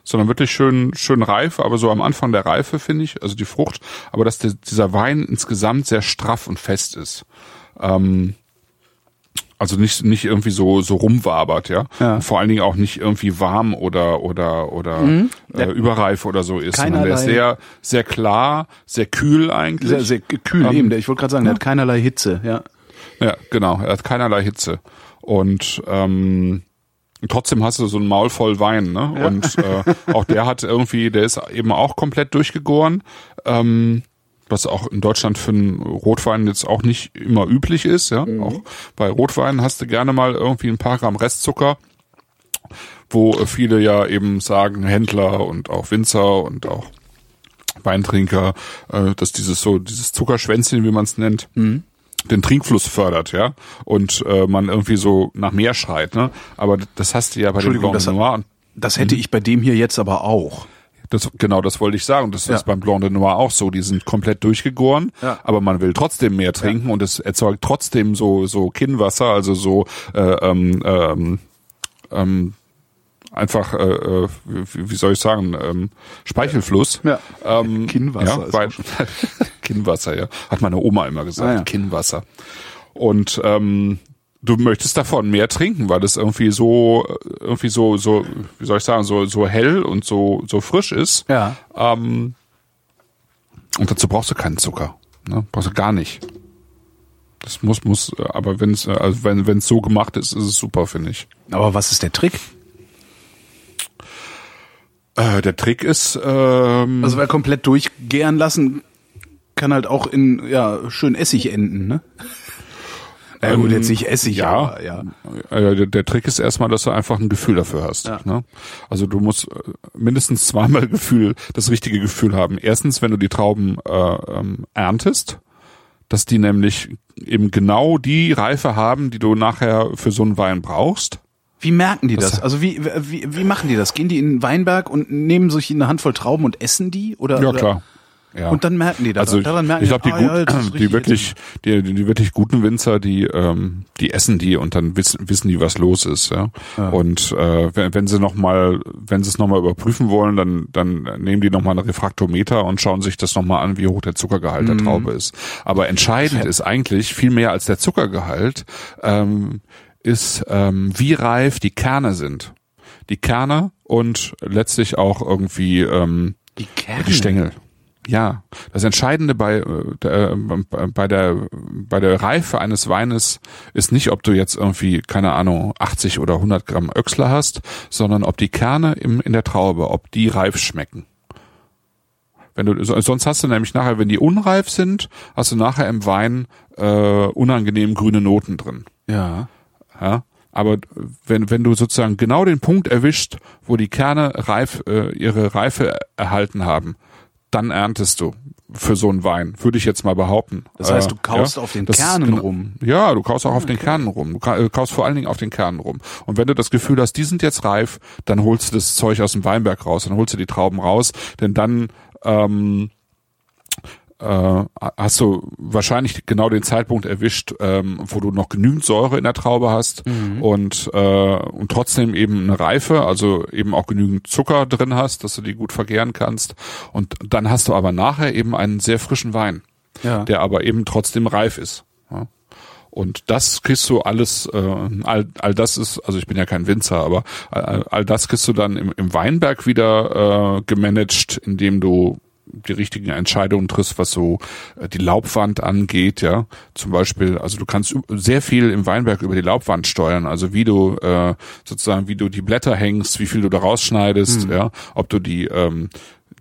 sondern wirklich schön schön reif, aber so am Anfang der Reife finde ich, also die Frucht, aber dass der, dieser Wein insgesamt sehr straff und fest ist. Ähm, also nicht nicht irgendwie so so rumwabert, ja. Ja. Vor allen Dingen auch nicht irgendwie warm oder oder oder äh, überreif oder so ist, sondern der ist Keinerlei- sehr sehr klar, sehr kühl eigentlich. Sehr, sehr kühl Ähm, eben. Der, ich wollte gerade sagen, der hat keinerlei Hitze. Ja. Ja, genau. Er hat keinerlei Hitze. Und ähm, trotzdem hast du so einen Maul voll Wein, ne? Und äh, auch der hat irgendwie, der ist eben auch komplett durchgegoren. Ähm, was auch in Deutschland für einen Rotwein jetzt auch nicht immer üblich ist, ja. Auch bei Rotweinen hast du gerne mal irgendwie ein paar Gramm Restzucker, wo viele ja eben sagen, Händler und auch Winzer und auch Weintrinker, äh, dass dieses so, dieses Zuckerschwänzchen, wie man es nennt, den Trinkfluss fördert, ja, und äh, man irgendwie so nach mehr schreit, ne? Aber das hast du ja bei dem Blanc das- Noir. und Das hätte ich bei dem hier jetzt aber auch. Das, genau, das wollte ich sagen. Das Ja. ist beim Blanc de Noir auch so. Die sind komplett durchgegoren, Ja. aber man will trotzdem mehr trinken und es erzeugt trotzdem so so Kinnwasser, also so äh, ähm, ähm, ähm, einfach, äh, äh, wie, wie soll ich sagen, ähm, Speichelfluss. Ja. Ähm, Kinnwasser Ja, weil, [LAUGHS] Kinnwasser, ja. Hat meine Oma immer gesagt, Ah, ja. Kinnwasser. Und ähm, du möchtest davon mehr trinken, weil das irgendwie so, irgendwie so, so, wie soll ich sagen, so, so hell und so, so frisch ist. Ja. Ähm, und dazu brauchst du keinen Zucker. Ne? Brauchst du gar nicht. Das muss, muss, aber wenn es, also wenn, wenn es so gemacht ist, ist es super, finde ich. Aber was ist der Trick? Äh, der Trick ist, ähm, Also wer komplett durchgären lassen, kann halt auch in ja schön Essig enden, ne? Ja gut, Ähm, jetzt nicht Essig, ja. aber ja. Äh, der, der Trick ist erstmal, dass du einfach ein Gefühl dafür hast. Ja. Ne? Also du musst äh, mindestens zweimal Gefühl, das richtige Gefühl haben. Erstens, wenn du die Trauben äh, ähm, erntest, dass die nämlich eben genau die Reife haben, die du nachher für so einen Wein brauchst. Wie merken die das? Das- Also wie, wie, wie machen die das? Gehen die in den Weinberg und nehmen sich eine Handvoll Trauben und essen die? Oder, Ja, oder? klar. Ja. Und dann merken die das. Also Daran merken ich glaube, die, ah, ja, gut, die wirklich, die, die wirklich guten Winzer, die, ähm, die essen die und dann wissen, wissen die, was los ist. Ja. Und äh, wenn, wenn sie noch mal, wenn sie es nochmal überprüfen wollen, dann, dann nehmen die nochmal einen Refraktometer und schauen sich das nochmal an, wie hoch der Zuckergehalt Mhm. der Traube ist. Aber entscheidend ist eigentlich viel mehr als der Zuckergehalt, ähm, ist, ähm, wie reif die Kerne sind. Die Kerne und letztlich auch irgendwie ähm, Die Kerne. die Stängel. Ja, das Entscheidende bei äh, der, äh, bei der bei der Reife eines Weines ist nicht, ob du jetzt irgendwie keine Ahnung 80 oder 100 Gramm Öxler hast, sondern ob die Kerne im, in der Traube, ob die reif schmecken. Wenn du so- sonst hast du nämlich nachher, wenn die unreif sind, hast du nachher im Wein äh, unangenehm grüne Noten drin. Ja. Ja, aber wenn, wenn du sozusagen genau den Punkt erwischt, wo die Kerne reif, äh, ihre Reife erhalten haben, dann erntest du für so einen Wein, würde ich jetzt mal behaupten. Das heißt, du Äh, kaust ja, auf den Kernen genau. rum. Ja, du kaust auch auf den Kernen rum. Du äh, kaust vor allen Dingen auf den Kernen rum. Und wenn du das Gefühl hast, die sind jetzt reif, dann holst du das Zeug aus dem Weinberg raus, dann holst du die Trauben raus, denn dann ähm, äh, hast du wahrscheinlich genau den Zeitpunkt erwischt, ähm, wo du noch genügend Säure in der Traube hast und, äh, und trotzdem eben eine Reife, also eben auch genügend Zucker drin hast, dass du die gut vergären kannst. Und dann hast du aber nachher eben einen sehr frischen Wein, Ja. der aber eben trotzdem reif ist. Ja. Und das kriegst du alles, äh, all, all das ist, also ich bin ja kein Winzer, aber all, all das kriegst du dann im, im Weinberg wieder äh, gemanagt, indem du die richtigen Entscheidungen triffst, was so äh, die Laubwand angeht, ja. Zum Beispiel, also du kannst sehr viel im Weinberg über die Laubwand steuern, also wie du äh, sozusagen, wie du die Blätter hängst, wie viel du da rausschneidest, ja, ob du die ähm,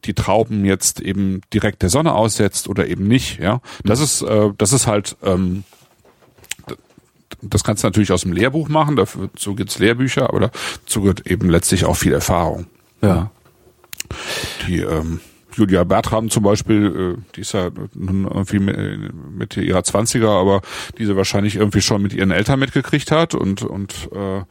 die Trauben jetzt eben direkt der Sonne aussetzt oder eben nicht, ja. Das ist, äh, das ist halt ähm, das kannst du natürlich aus dem Lehrbuch machen, dafür so gibt's Lehrbücher, aber dazu gehört eben letztlich auch viel Erfahrung. Ja. Die ähm, Julia Bertram zum Beispiel, äh, die ist ja nun irgendwie mit, Mitte ihrer Zwanziger, aber diese wahrscheinlich irgendwie schon mit ihren Eltern mitgekriegt hat und und äh,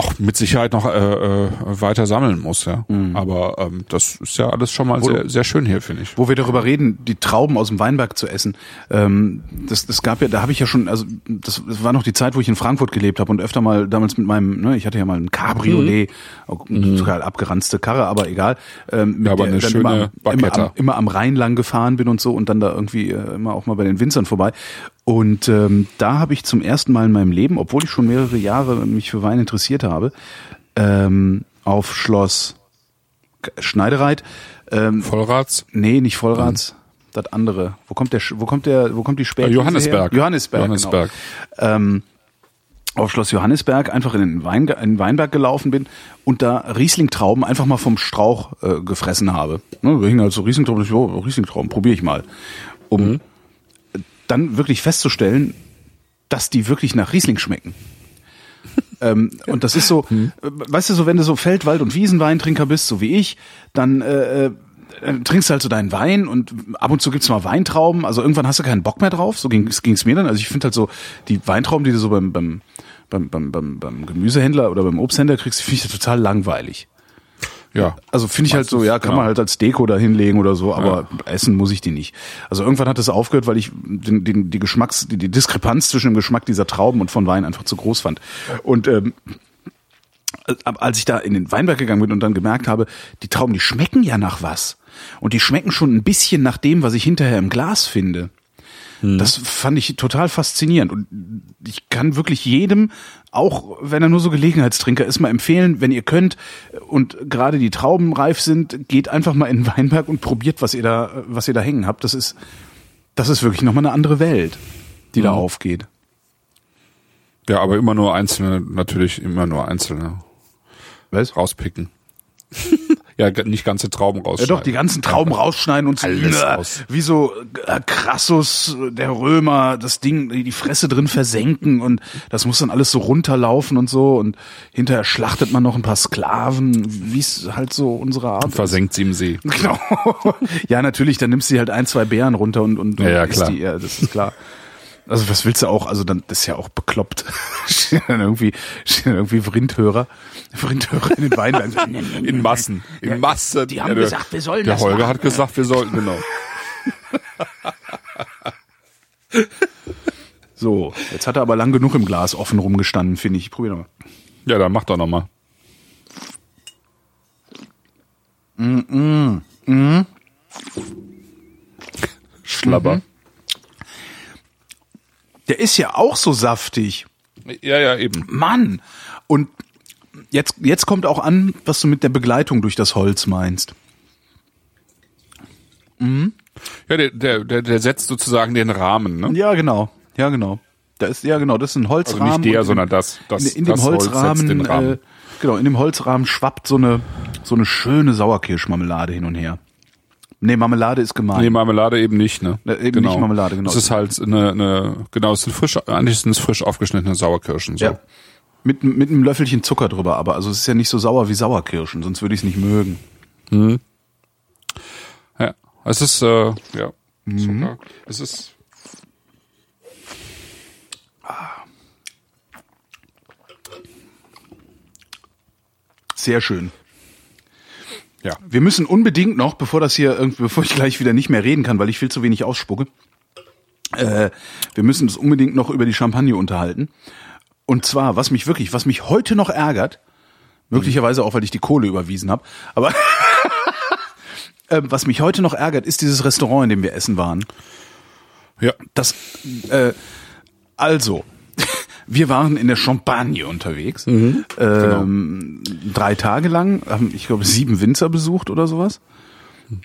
auch mit Sicherheit noch äh, äh, weiter sammeln muss, ja. Aber ähm, das ist ja alles schon mal Wo sehr, sehr schön hier, finde ich. Wo wir darüber reden, die Trauben aus dem Weinberg zu essen, ähm, das, das gab ja, da habe ich ja schon, also das, das war noch die Zeit, wo ich in Frankfurt gelebt habe und öfter mal damals mit meinem, ne, ich hatte ja mal ein Cabriolet, auch eine total abgeranzte Karre, aber egal, ähm, mit Ja, aber der eine dann schöne immer, am- immer, am, immer am Rhein lang gefahren bin und so und dann da irgendwie äh, immer auch mal bei den Winzern vorbei. Und ähm, da habe ich zum ersten Mal in meinem Leben, obwohl ich schon mehrere Jahre mich für Wein interessiert habe, ähm, auf Schloss Schneidereit, ähm, Vollrats? Nee, nicht Vollrats. Das andere. Wo kommt der, wo kommt der, wo kommt die Spätwiese Äh, Johannesberg. Johannesberg. Johannesberg. Genau. Ähm, auf Schloss Johannesberg einfach in den, Wein, in den Weinberg gelaufen bin und da Rieslingtrauben einfach mal vom Strauch äh, gefressen habe. Ne, da hingen halt so Rieslingtrauben, ich, oh, Rieslingtrauben, probiere ich mal. Um dann wirklich festzustellen, dass die wirklich nach Riesling schmecken. [LAUGHS] ähm, und das ist so, äh, weißt du, so wenn du so Feld-, Wald- und Wiesenweintrinker bist, so wie ich, dann äh, äh, dann trinkst du halt so deinen Wein und ab und zu gibt's mal Weintrauben. Also irgendwann hast du keinen Bock mehr drauf. So ging es mir dann. Also ich finde halt so die Weintrauben, die du so beim beim beim, beim, beim, beim Gemüsehändler oder beim Obsthändler kriegst, finde ich total langweilig. Ja. Also finde ich halt so, ja, kann genau. man halt als Deko da hinlegen oder so, aber essen muss ich die nicht. Also irgendwann hat es aufgehört, weil ich den, den, die Geschmacks, die, die Diskrepanz zwischen dem Geschmack dieser Trauben und von Wein einfach zu groß fand. Und ähm, als ich da in den Weinberg gegangen bin und dann gemerkt habe, die Trauben, die schmecken ja nach was. Und die schmecken schon ein bisschen nach dem, was ich hinterher im Glas finde. Das fand ich total faszinierend. Und ich kann wirklich jedem, auch wenn er nur so Gelegenheitstrinker ist, mal empfehlen, wenn ihr könnt und gerade die Trauben reif sind, geht einfach mal in den Weinberg und probiert, was ihr da, was ihr da hängen habt. Das ist, das ist wirklich nochmal eine andere Welt, die da aufgeht. Ja, aber immer nur einzelne, natürlich immer nur einzelne Weißt? rauspicken. [LAUGHS] ja, nicht ganze Trauben Ja rausschneiden. doch, die ganzen Trauben rausschneiden und so, Alles äh, raus. wie so äh, Crassus, der Römer, das Ding, die Fresse drin versenken und das muss dann alles so runterlaufen und so und hinterher schlachtet man noch ein paar Sklaven, wie es halt so unsere Art ist. Versenkt sie im See. [LAUGHS] Genau. ja, natürlich, dann nimmst du halt ein, zwei Beeren runter und, und, Ja, ja, und isst klar. die, ja, das ist klar. Also was willst du auch, also dann das ist ja auch bekloppt. [LAUGHS] Stehen dann irgendwie, stehen dann irgendwie Vrindhörer, Vrindhörer in den Weinbergen. In Massen. In Massen. die haben Ja, der- gesagt, wir sollen Der das Holger machen. hat gesagt, wir sollten, genau. [LAUGHS] So, jetzt hat er aber lang genug im Glas offen rumgestanden, finde ich. Ich probier noch mal. Ja, dann mach doch nochmal. Schlabber. Der ist ja auch so saftig. Ja, ja, eben. Mann! Und jetzt, jetzt kommt auch an, was du mit der Begleitung durch das Holz meinst. Ja, der, der, der, der setzt sozusagen den Rahmen, ne? Ja, genau. Ja, genau. Da ist, ja, genau, das ist ein Also Holzrahmen. nicht der, sondern das. das in, in das dem Holz Holzrahmen, Rahmen. äh, genau, in dem Holzrahmen schwappt so eine, so eine schöne Sauerkirschmarmelade hin und her. Nee, Marmelade ist gemein. Nee, Marmelade eben nicht, ne? Ne, eben nicht Marmelade, genau. Das ist halt eine, eine genau, es sind frisch, eigentlich sind es frisch aufgeschnittene Sauerkirschen, so. ja. Mit, mit einem Löffelchen Zucker drüber, aber also es ist ja nicht so sauer wie Sauerkirschen, sonst würde ich es nicht mögen. Ja. Es ist, äh, ja, Zucker. Es ist, Sehr schön. Ja. Wir müssen unbedingt noch, bevor das hier irgendwie, bevor ich gleich wieder nicht mehr reden kann, weil ich viel zu wenig ausspucke, äh, wir müssen uns unbedingt noch über die Champagne unterhalten. Und zwar, was mich wirklich, was mich heute noch ärgert, möglicherweise auch, weil ich die Kohle überwiesen habe, aber [LAUGHS] ähm, was mich heute noch ärgert, ist dieses Restaurant, in dem wir essen waren. Ja. Das, äh, also, wir waren in der Champagne unterwegs, ähm, drei Tage lang, haben, ich glaube, sieben Winzer besucht oder sowas.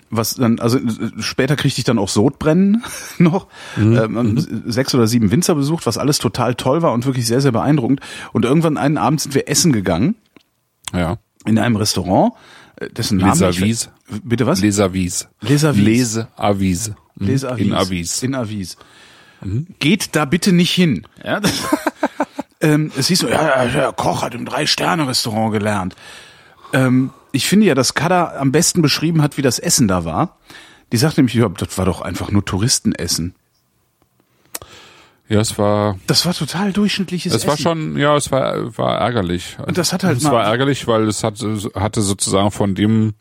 Was dann, also später kriegte ich dann auch Sodbrennen [LAUGHS] noch. Ähm, haben sechs oder sieben Winzer besucht, was alles total toll war und wirklich sehr, sehr beeindruckend. Und irgendwann einen Abend sind wir essen gegangen Ja. in einem Restaurant, äh, dessen Name Les Avis. Bitte was? Les Avis. Les Avis. Les Avis. Mhm. Les Avis. In Avis. In Avis. Geht da bitte nicht hin. Ja? [LAUGHS] ähm, es hieß so, ja, der Koch hat im Drei-Sterne-Restaurant gelernt. Ähm, ich finde ja, dass Kada am besten beschrieben hat, wie das Essen da war. Die sagt nämlich, ja, das war doch einfach nur Touristenessen. Ja, es war, Das war total durchschnittliches es Essen. war schon, ja, es war, war ärgerlich. Und das hat halt es war ärgerlich, weil es hat, hatte sozusagen von dem,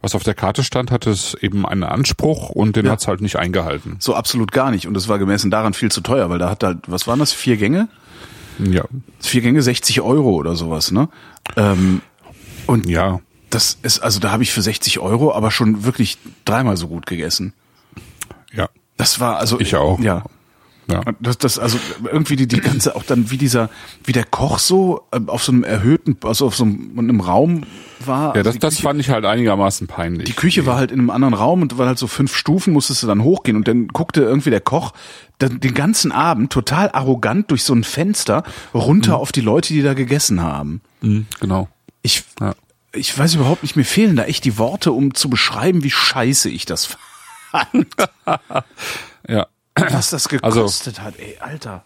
was auf der Karte stand, hatte es eben einen Anspruch und den Ja. hat es halt nicht eingehalten. so absolut gar nicht. Und das war gemessen daran viel zu teuer, weil da hat halt, was waren das, vier Gänge? Ja. Vier Gänge 60 Euro oder sowas, ne? Ähm, und Ja. das ist, also da habe ich für 60 Euro aber schon wirklich dreimal so gut gegessen. Ja. Das war also Ich auch. Ja. Ja. Das, das also irgendwie die, die ganze auch dann wie dieser wie der Koch so ähm, auf so einem erhöhten also auf so einem, einem Raum war. Ja, Also das, die das Küche, fand ich halt einigermaßen peinlich. die Küche war halt in einem anderen Raum und war halt so fünf Stufen musstest du dann hochgehen und dann guckte irgendwie der Koch dann den ganzen Abend total arrogant durch so ein Fenster runter auf die Leute, die da gegessen haben. Mhm, genau. Ich Ja. ich weiß überhaupt nicht, mir fehlen da echt die Worte, um zu beschreiben, wie scheiße ich das [LAUGHS] fand. [LAUGHS] Ja. Was das Also- gekostet hat, ey, Alter.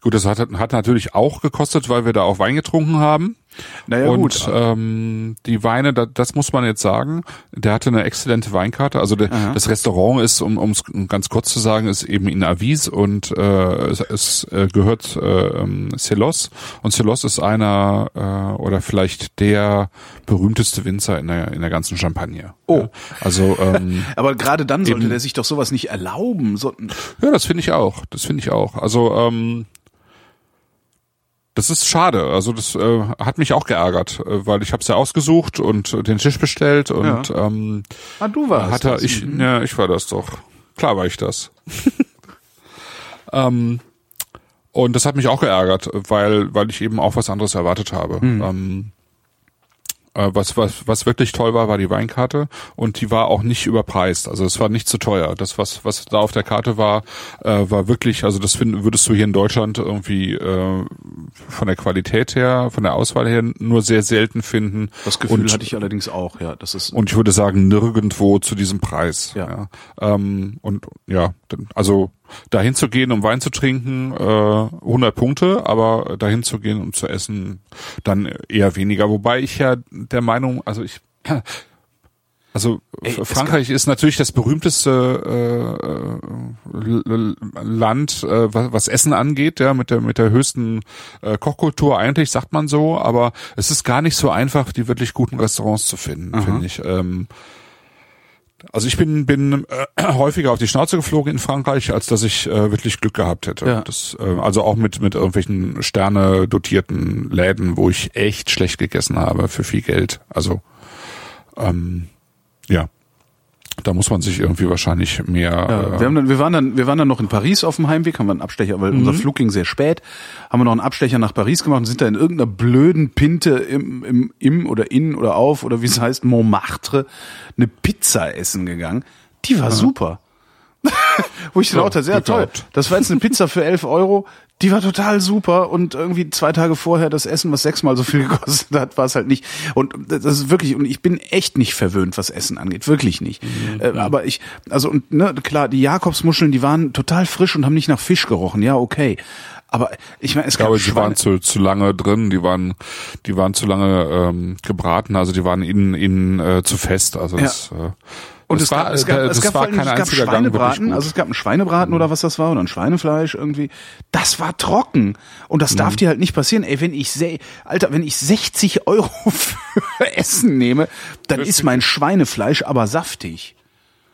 Gut, das hat, hat natürlich auch gekostet, weil wir da auch Wein getrunken haben. Naja, und gut. ähm, die Weine, da, das muss man jetzt sagen, der hatte eine exzellente Weinkarte. Also der, das Restaurant ist, um es ganz kurz zu sagen, ist eben in Avis und äh, es, es äh, gehört äh, ähm, Celos. Und Celos ist einer äh, oder vielleicht der berühmteste Winzer in der, in der ganzen Champagne. Oh. Ja, also ähm, [LAUGHS] Aber gerade dann sollte Eben. der sich doch sowas nicht erlauben. So, Ja, das finde ich auch. Das finde ich auch. Also ähm, das ist schade. Also das äh, hat mich auch geärgert, äh, weil ich habe es ja ausgesucht und äh, den Tisch bestellt und ähm, ah, du warst hat er, das. ich, ja, ich war das doch. Klar war ich das. [LAUGHS] ähm, und das hat mich auch geärgert, weil weil ich eben auch was anderes erwartet habe. Ähm, äh, was, was, was wirklich toll war, war die Weinkarte und die war auch nicht überpreist. Also es war nicht zu teuer. Das, was, was da auf der Karte war, äh, war wirklich, also das find, würdest du hier in Deutschland irgendwie äh, von der Qualität her, von der Auswahl her nur sehr selten finden. Das Gefühl und, hatte ich allerdings auch, ja. Das ist und ich würde sagen, nirgendwo zu diesem Preis. Ja. Ähm, und ja, also dahin zu gehen, um Wein zu trinken, äh, 100 Punkte, aber dahin zu gehen, um zu essen, dann eher weniger. Wobei ich ja der Meinung, also ich, [CLEARS THROAT] also Ey, Frankreich ist natürlich das berühmteste äh, äh, Land, äh, was, was Essen angeht, ja, mit der mit der höchsten äh, Kochkultur eigentlich sagt man so, aber es ist gar nicht so einfach, die wirklich guten Restaurants zu finden, finde ich. Ähm, also ich bin bin äh, [CLEARS THROAT] häufiger auf die Schnauze geflogen in Frankreich, als dass ich äh, wirklich Glück gehabt hätte. Ja. Das, äh, also auch mit mit irgendwelchen Sterne dotierten Läden, wo ich echt schlecht gegessen habe für viel Geld. Also ähm, ja, da muss man sich irgendwie wahrscheinlich mehr. Ja, äh, wir, haben dann, wir, waren dann, wir waren dann noch in Paris auf dem Heimweg, haben wir einen Abstecher, weil unser Flug ging sehr spät, haben wir noch einen Abstecher nach Paris gemacht und sind da in irgendeiner blöden Pinte im, im, im oder in oder auf oder wie es heißt, Montmartre, eine Pizza essen gegangen. Die war super. [LAUGHS] Wo ich dann Ja, auch sehr Glück toll. Das war jetzt eine Pizza für 11 Euro. Die war total super und irgendwie zwei Tage vorher das Essen, was sechsmal so viel [LAUGHS] gekostet hat, war es halt nicht. Und das ist wirklich, und ich bin echt nicht verwöhnt, was Essen angeht, wirklich nicht. Äh, aber ich, also und ne, klar, die Jakobsmuscheln, die waren total frisch und haben nicht nach Fisch gerochen, ja, okay. Aber ich meine, es ich glaube, die Schweine- waren zu, zu lange drin, die waren, die waren zu lange ähm, gebraten, also die waren innen, innen äh, zu fest. Also das, äh, Und es war- gab, es gab, äh, es gab, vor allem- es gab Schweinebraten, also es gab einen Schweinebraten oder was das war oder ein Schweinefleisch irgendwie. Das war trocken und das Mhm. darf dir halt nicht passieren. Ey, wenn ich se Alter, wenn ich 60 [LAUGHS] Euro für Essen nehme, dann ist mein Schweinefleisch aber saftig.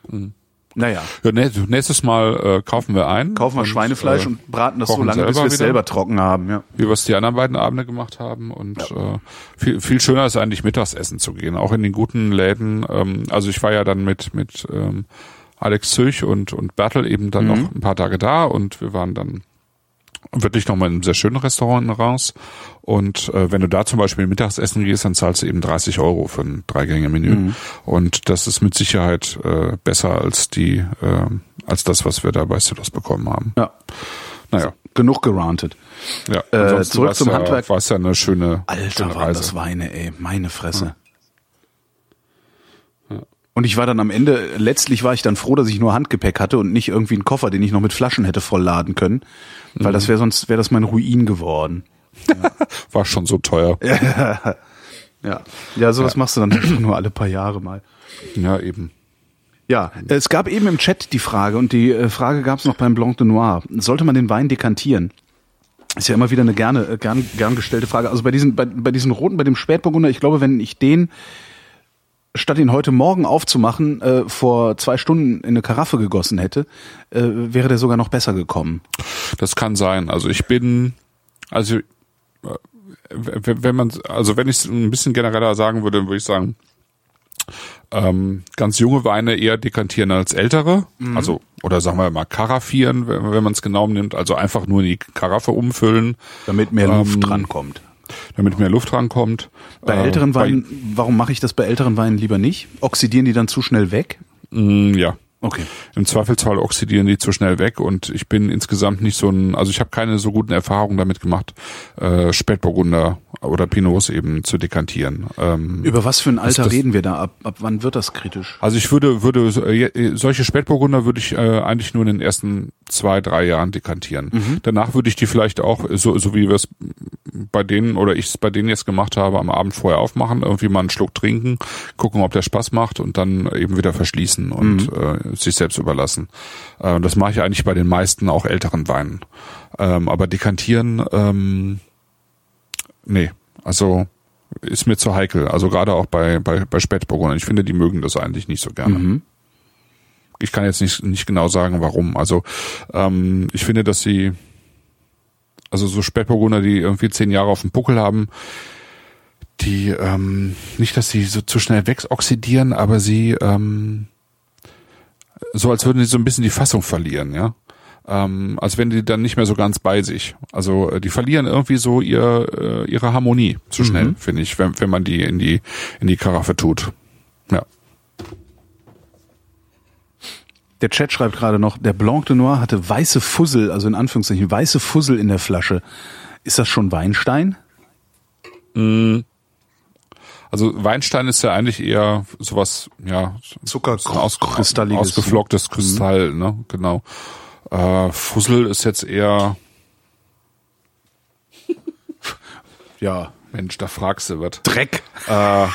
Mhm. Naja, Ja, nä- nächstes Mal äh, kaufen wir ein. kaufen wir und, Schweinefleisch äh, und braten das so lange, bis wir es selber trocken haben. Ja. wie wir es die anderen beiden Abende gemacht haben. Und äh, viel, viel schöner ist eigentlich Mittagsessen zu gehen, auch in den guten Läden. Ähm, also ich war ja dann mit mit ähm, Alex Züch und und Bertel eben dann noch ein paar Tage da und wir waren dann wirklich nochmal in einem sehr schönen Restaurant raus. Und äh, wenn du da zum Beispiel Mittagsessen gehst, dann zahlst du eben 30 Euro für ein Dreigänge-Menü. Und das ist mit Sicherheit äh, besser als die äh, als das, was wir da bei Silos bekommen haben. ja, Naja. genug gerantet. Ja, Äh, zurück zum ja, Handwerk. War es ja eine schöne, Alter, schöne waren Reise. das Weine, ey, meine Fresse. Und ich war dann am Ende, letztlich war ich dann froh, dass ich nur Handgepäck hatte und nicht irgendwie einen Koffer, den ich noch mit Flaschen hätte vollladen können. Weil das wäre sonst, wäre das mein Ruin geworden. [LAUGHS] War schon so teuer. [LAUGHS] Ja, Ja. Ja, sowas machst du dann einfach nur alle paar Jahre mal. eben. Ja, es gab eben im Chat die Frage und die äh, Frage gab es noch beim Blanc de Noir. Sollte man den Wein dekantieren? Ist ja immer wieder eine gerne, äh, gern, gern gestellte Frage. Also bei diesen, bei, bei diesen roten, bei dem Spätburgunder, ich glaube, wenn ich den statt ihn heute Morgen aufzumachen, äh, vor zwei Stunden in eine Karaffe gegossen hätte, äh, wäre der sogar noch besser gekommen. Das kann sein. Also ich bin, also äh, wenn man, also wenn ich es ein bisschen genereller sagen würde, würde ich sagen, ähm, ganz junge Weine eher dekantieren als ältere. Also, oder sagen wir mal karaffieren, wenn, wenn man es genau nimmt. Also einfach nur in die Karaffe umfüllen, Damit mehr Luft Ähm, drankommt. Damit mehr Luft rankommt. Bei Äh, älteren Weinen, warum mache ich das bei älteren Weinen lieber nicht? Oxidieren die dann zu schnell weg? mh, ja. Okay. Im Zweifelsfall oxidieren die zu schnell weg und ich bin insgesamt nicht so ein, also ich habe keine so guten Erfahrungen damit gemacht, äh, Spätburgunder oder Pinots eben zu dekantieren. Ähm, Über was für ein Alter das- reden wir da? Ab, ab wann wird das kritisch? also ich würde, würde äh, solche Spätburgunder würde ich äh, eigentlich nur in den ersten zwei, drei Jahren dekantieren. Danach würde ich die vielleicht auch, so, so wie wir es bei denen oder ich es bei denen jetzt gemacht habe, am Abend vorher aufmachen, irgendwie mal einen Schluck trinken, gucken, ob der Spaß macht und dann eben wieder verschließen und äh, sich selbst überlassen. Äh, das mache ich eigentlich bei den meisten auch älteren Weinen. Ähm, aber dekantieren, ähm, nee, also ist mir zu heikel. Also gerade auch bei, bei, bei Spätburgundern. Ich finde, die mögen das eigentlich nicht so gerne. Ich kann jetzt nicht, nicht genau sagen, warum. Also ähm, ich finde, dass sie, also so Spätburgunder, die irgendwie zehn Jahre auf dem Buckel haben, die, ähm, nicht, dass sie so zu schnell wegsoxidieren, aber sie, ähm, so als würden sie so ein bisschen die Fassung verlieren, ja. Ähm, als wenn die dann nicht mehr so ganz bei sich. Also äh, die verlieren irgendwie so ihr, äh, ihre Harmonie zu schnell, finde ich, wenn, wenn man die in die in die Karaffe tut. Ja. Der Chat schreibt gerade noch, der Blanc de Noir hatte weiße Fussel, also in Anführungszeichen weiße Fussel in der Flasche. Ist das schon Weinstein? Also Weinstein ist ja eigentlich eher sowas, ja, Zucker, so ausgeflocktes Kristall, ne? Genau. Äh, Fussel ist jetzt eher, [LAUGHS] Ja. Mensch, da fragst du was. Dreck. [LAUGHS]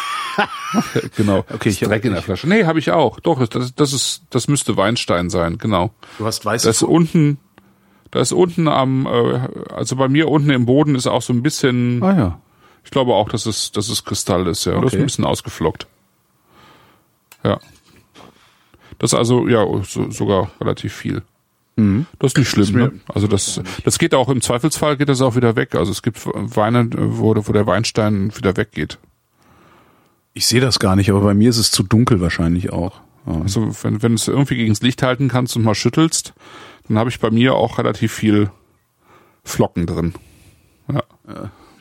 Genau. Okay, ich Dreck in der Flasche. Nee, habe ich auch. Doch, das, das ist, das müsste Weinstein sein, genau. Du hast weiße Das ist unten, da ist unten am, äh, also bei mir unten im Boden ist auch so ein bisschen, Ah ja. ich glaube auch, dass es, dass es Kristall ist, ja. Das ist Okay. ein bisschen ausgeflockt. Ja. Das ist also, ja, so, sogar relativ viel. Das ist nicht schlimm, ne? Also das, das geht auch im Zweifelsfall geht das auch wieder weg. Also es gibt Weine, wo, wo der Weinstein wieder weggeht. Ich sehe das gar nicht, aber bei mir ist es zu dunkel wahrscheinlich auch. Ja. Also wenn, wenn du es irgendwie gegens Licht halten kannst und mal schüttelst, dann habe ich bei mir auch relativ viel Flocken drin. Ja.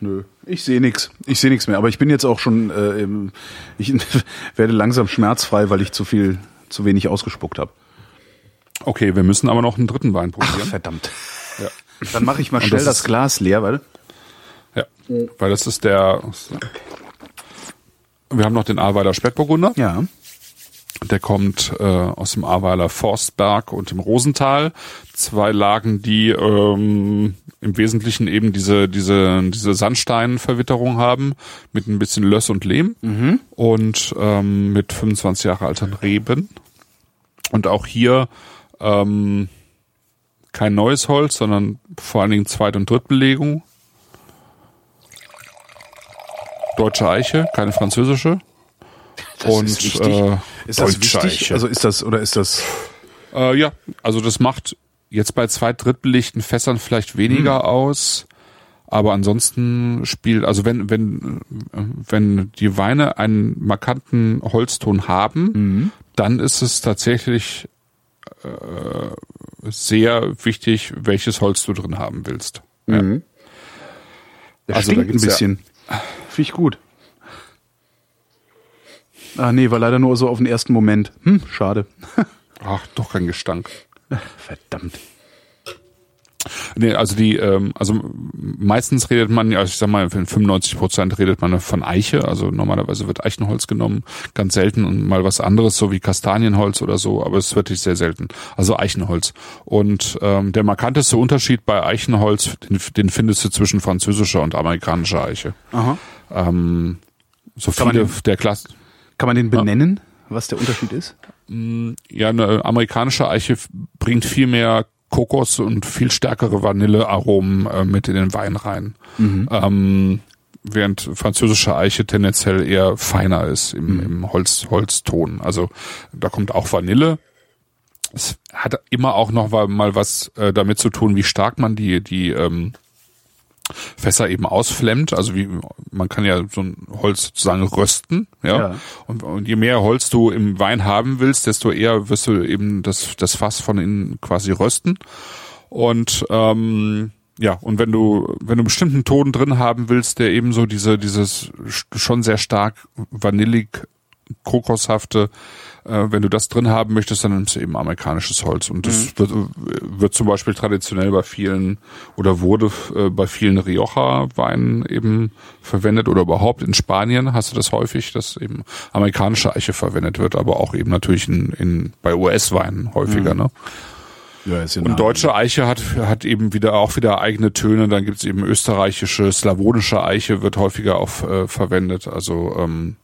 Nö, ich sehe nix. Ich sehe nichts mehr. Aber ich bin jetzt auch schon, äh, [LAUGHS] ich werde langsam schmerzfrei, weil ich zu viel, zu wenig ausgespuckt habe. Okay, wir müssen aber noch einen dritten Wein Ach, probieren. verdammt. Ja. Dann mache ich mal schnell das das, Glas leer, weil ja. Weil das ist der. Wir haben noch den Ahrweiler Spätburgunder. ja. Der kommt äh, aus dem Ahrweiler Forstberg und dem Rosental. Zwei Lagen, die ähm, im Wesentlichen eben diese diese diese Sandsteinverwitterung haben mit ein bisschen Löss und Lehm und ähm, mit 25 Jahre alten Reben. Und auch hier ähm, kein neues Holz, sondern vor allen Dingen Zweit- und Drittbelegung. Deutsche Eiche, keine französische. [LAUGHS] Das und ist wichtig. Äh, Ist das wichtig? Eiche. Also ist das oder ist das Äh, ja, also das macht jetzt bei zweit drittbelegten Fässern vielleicht weniger Hm. aus, aber ansonsten spielt, also wenn wenn wenn die Weine einen markanten Holzton haben, Mhm. dann ist es tatsächlich sehr wichtig, welches Holz du drin haben willst. Ja. der Also da ein gibt's ja- bisschen. Finde ich gut. Ah nee, war leider nur so auf den ersten Moment. Hm, schade. Ach, doch kein Gestank. Verdammt. Nee, also die, ähm, also meistens redet man, ja, ich sag mal, in 95 Prozent redet man von Eiche. Also normalerweise wird Eichenholz genommen, ganz selten und mal was anderes, so wie Kastanienholz oder so, aber es ist wirklich sehr selten. Also Eichenholz. Und ähm, der markanteste Unterschied bei Eichenholz, den, den findest du zwischen französischer und amerikanischer Eiche. Aha. Ähm, so Kann man viele den- der Klasse. Kann man den benennen, was der Unterschied ist? Ja, eine amerikanische Eiche bringt viel mehr Kokos und viel stärkere Vanillearomen äh, mit in den Wein rein. Ähm, während französische Eiche tendenziell eher feiner ist im, im Holz, Holzton. Also da kommt auch Vanille. Es hat immer auch noch mal- mal was äh, damit zu tun, wie stark man die, die ähm, Fässer eben ausflemmt. Also wie man kann ja so ein Holz sozusagen rösten, ja. Ja. Und, und je mehr Holz du im Wein haben willst, desto eher wirst du eben das, das Fass von innen quasi rösten. Und ähm, ja, und wenn du, wenn du einen bestimmten Ton drin haben willst, der eben so diese, dieses schon sehr stark vanillig kokoshafte, wenn du das drin haben möchtest, dann nimmst du eben amerikanisches Holz. Und das wird, wird zum Beispiel traditionell bei vielen oder wurde äh, bei vielen Rioja-Weinen eben verwendet oder überhaupt in Spanien hast du das häufig, dass eben amerikanische Eiche verwendet wird, aber auch eben natürlich in, in bei US-Weinen häufiger. Ne? Ja, Und deutsche Eiche hat, hat eben wieder auch wieder eigene Töne. Dann gibt's eben österreichische, slawonische Eiche wird häufiger auch äh, verwendet. Also ähm,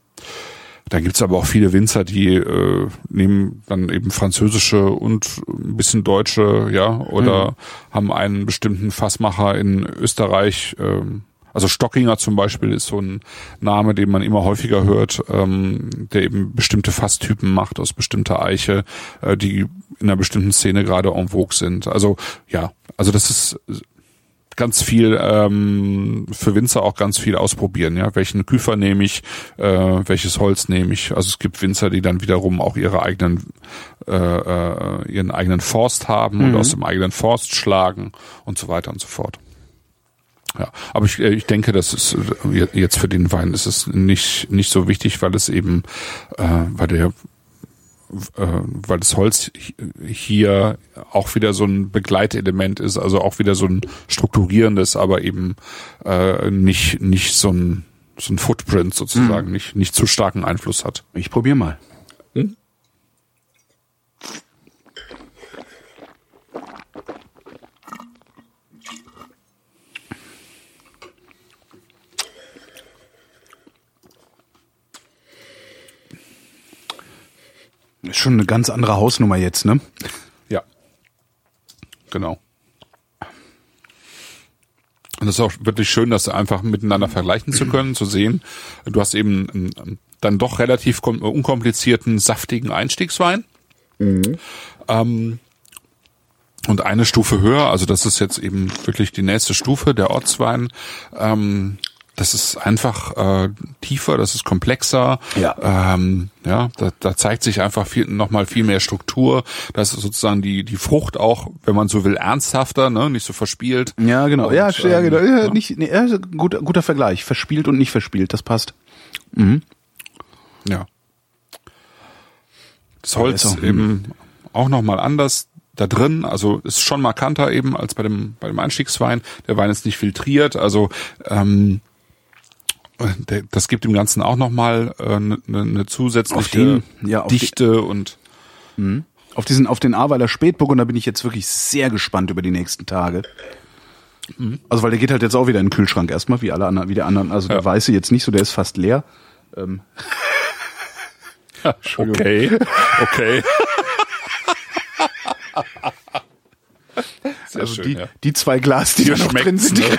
dann gibt's aber auch viele Winzer, die äh, nehmen dann eben französische und ein bisschen deutsche, ja, oder haben einen bestimmten Fassmacher in Österreich. Ähm, also Stockinger zum Beispiel ist so ein Name, den man immer häufiger hört, ähm, der eben bestimmte Fasstypen macht aus bestimmter Eiche, äh, die in einer bestimmten Szene gerade en vogue sind. Also ja, also das ist ganz viel ähm, für Winzer auch ganz viel ausprobieren. Ja, welchen Küfer nehme ich, äh, welches Holz nehme ich. Also es gibt Winzer, die dann wiederum auch ihre eigenen äh, äh, ihren eigenen Forst haben und aus dem eigenen Forst schlagen und so weiter und so fort. Ja, aber ich, äh, ich denke, das ist äh, jetzt für den Wein ist es nicht nicht so wichtig, weil es eben, äh, weil der weil das Holz hi- hier auch wieder so ein Begleitelement ist, also auch wieder so ein strukturierendes, aber eben äh, nicht nicht so ein so ein Footprint sozusagen, nicht nicht zu starken Einfluss hat. Ich probier mal. Ist schon eine ganz andere Hausnummer jetzt, ne? Ja. Genau. Und es ist auch wirklich schön, das einfach miteinander vergleichen zu können, zu sehen. Du hast eben einen, dann doch relativ kom- unkomplizierten, saftigen Einstiegswein. Ähm, und eine Stufe höher, also das ist jetzt eben wirklich die nächste Stufe, der Ortswein. Ähm, das ist einfach äh, tiefer, das ist komplexer. Ja. Ähm, ja, da, da zeigt sich einfach viel, nochmal viel mehr Struktur. Das ist sozusagen die die Frucht auch, wenn man so will, ernsthafter, ne, nicht so verspielt. Ja, genau. Und, ja, ja, ähm, genau. Ja, ja. Nicht, nee, ja, guter, guter Vergleich. Verspielt und nicht verspielt, das passt. Ja. Das Ja, Holz auch- eben auch nochmal anders da drin, also ist schon markanter eben als bei dem bei dem Einstiegswein. Der Wein ist nicht filtriert, also ähm, das gibt dem Ganzen auch nochmal eine äh, ne, ne zusätzliche Auf den- ja, auf die- Dichte und Auf diesen, auf den Ahrweiler Spätburgunder bin ich jetzt wirklich sehr gespannt über die nächsten Tage. Also, weil der geht halt jetzt auch wieder in den Kühlschrank erstmal, wie alle anderen, wie der anderen. Also, der Ja. weiße jetzt nicht so, der ist fast leer. [LAUGHS] okay, okay. [LAUGHS] Sehr also schön, die, ja. die zwei Glas, die Dir da noch drin sind. ne? [LAUGHS]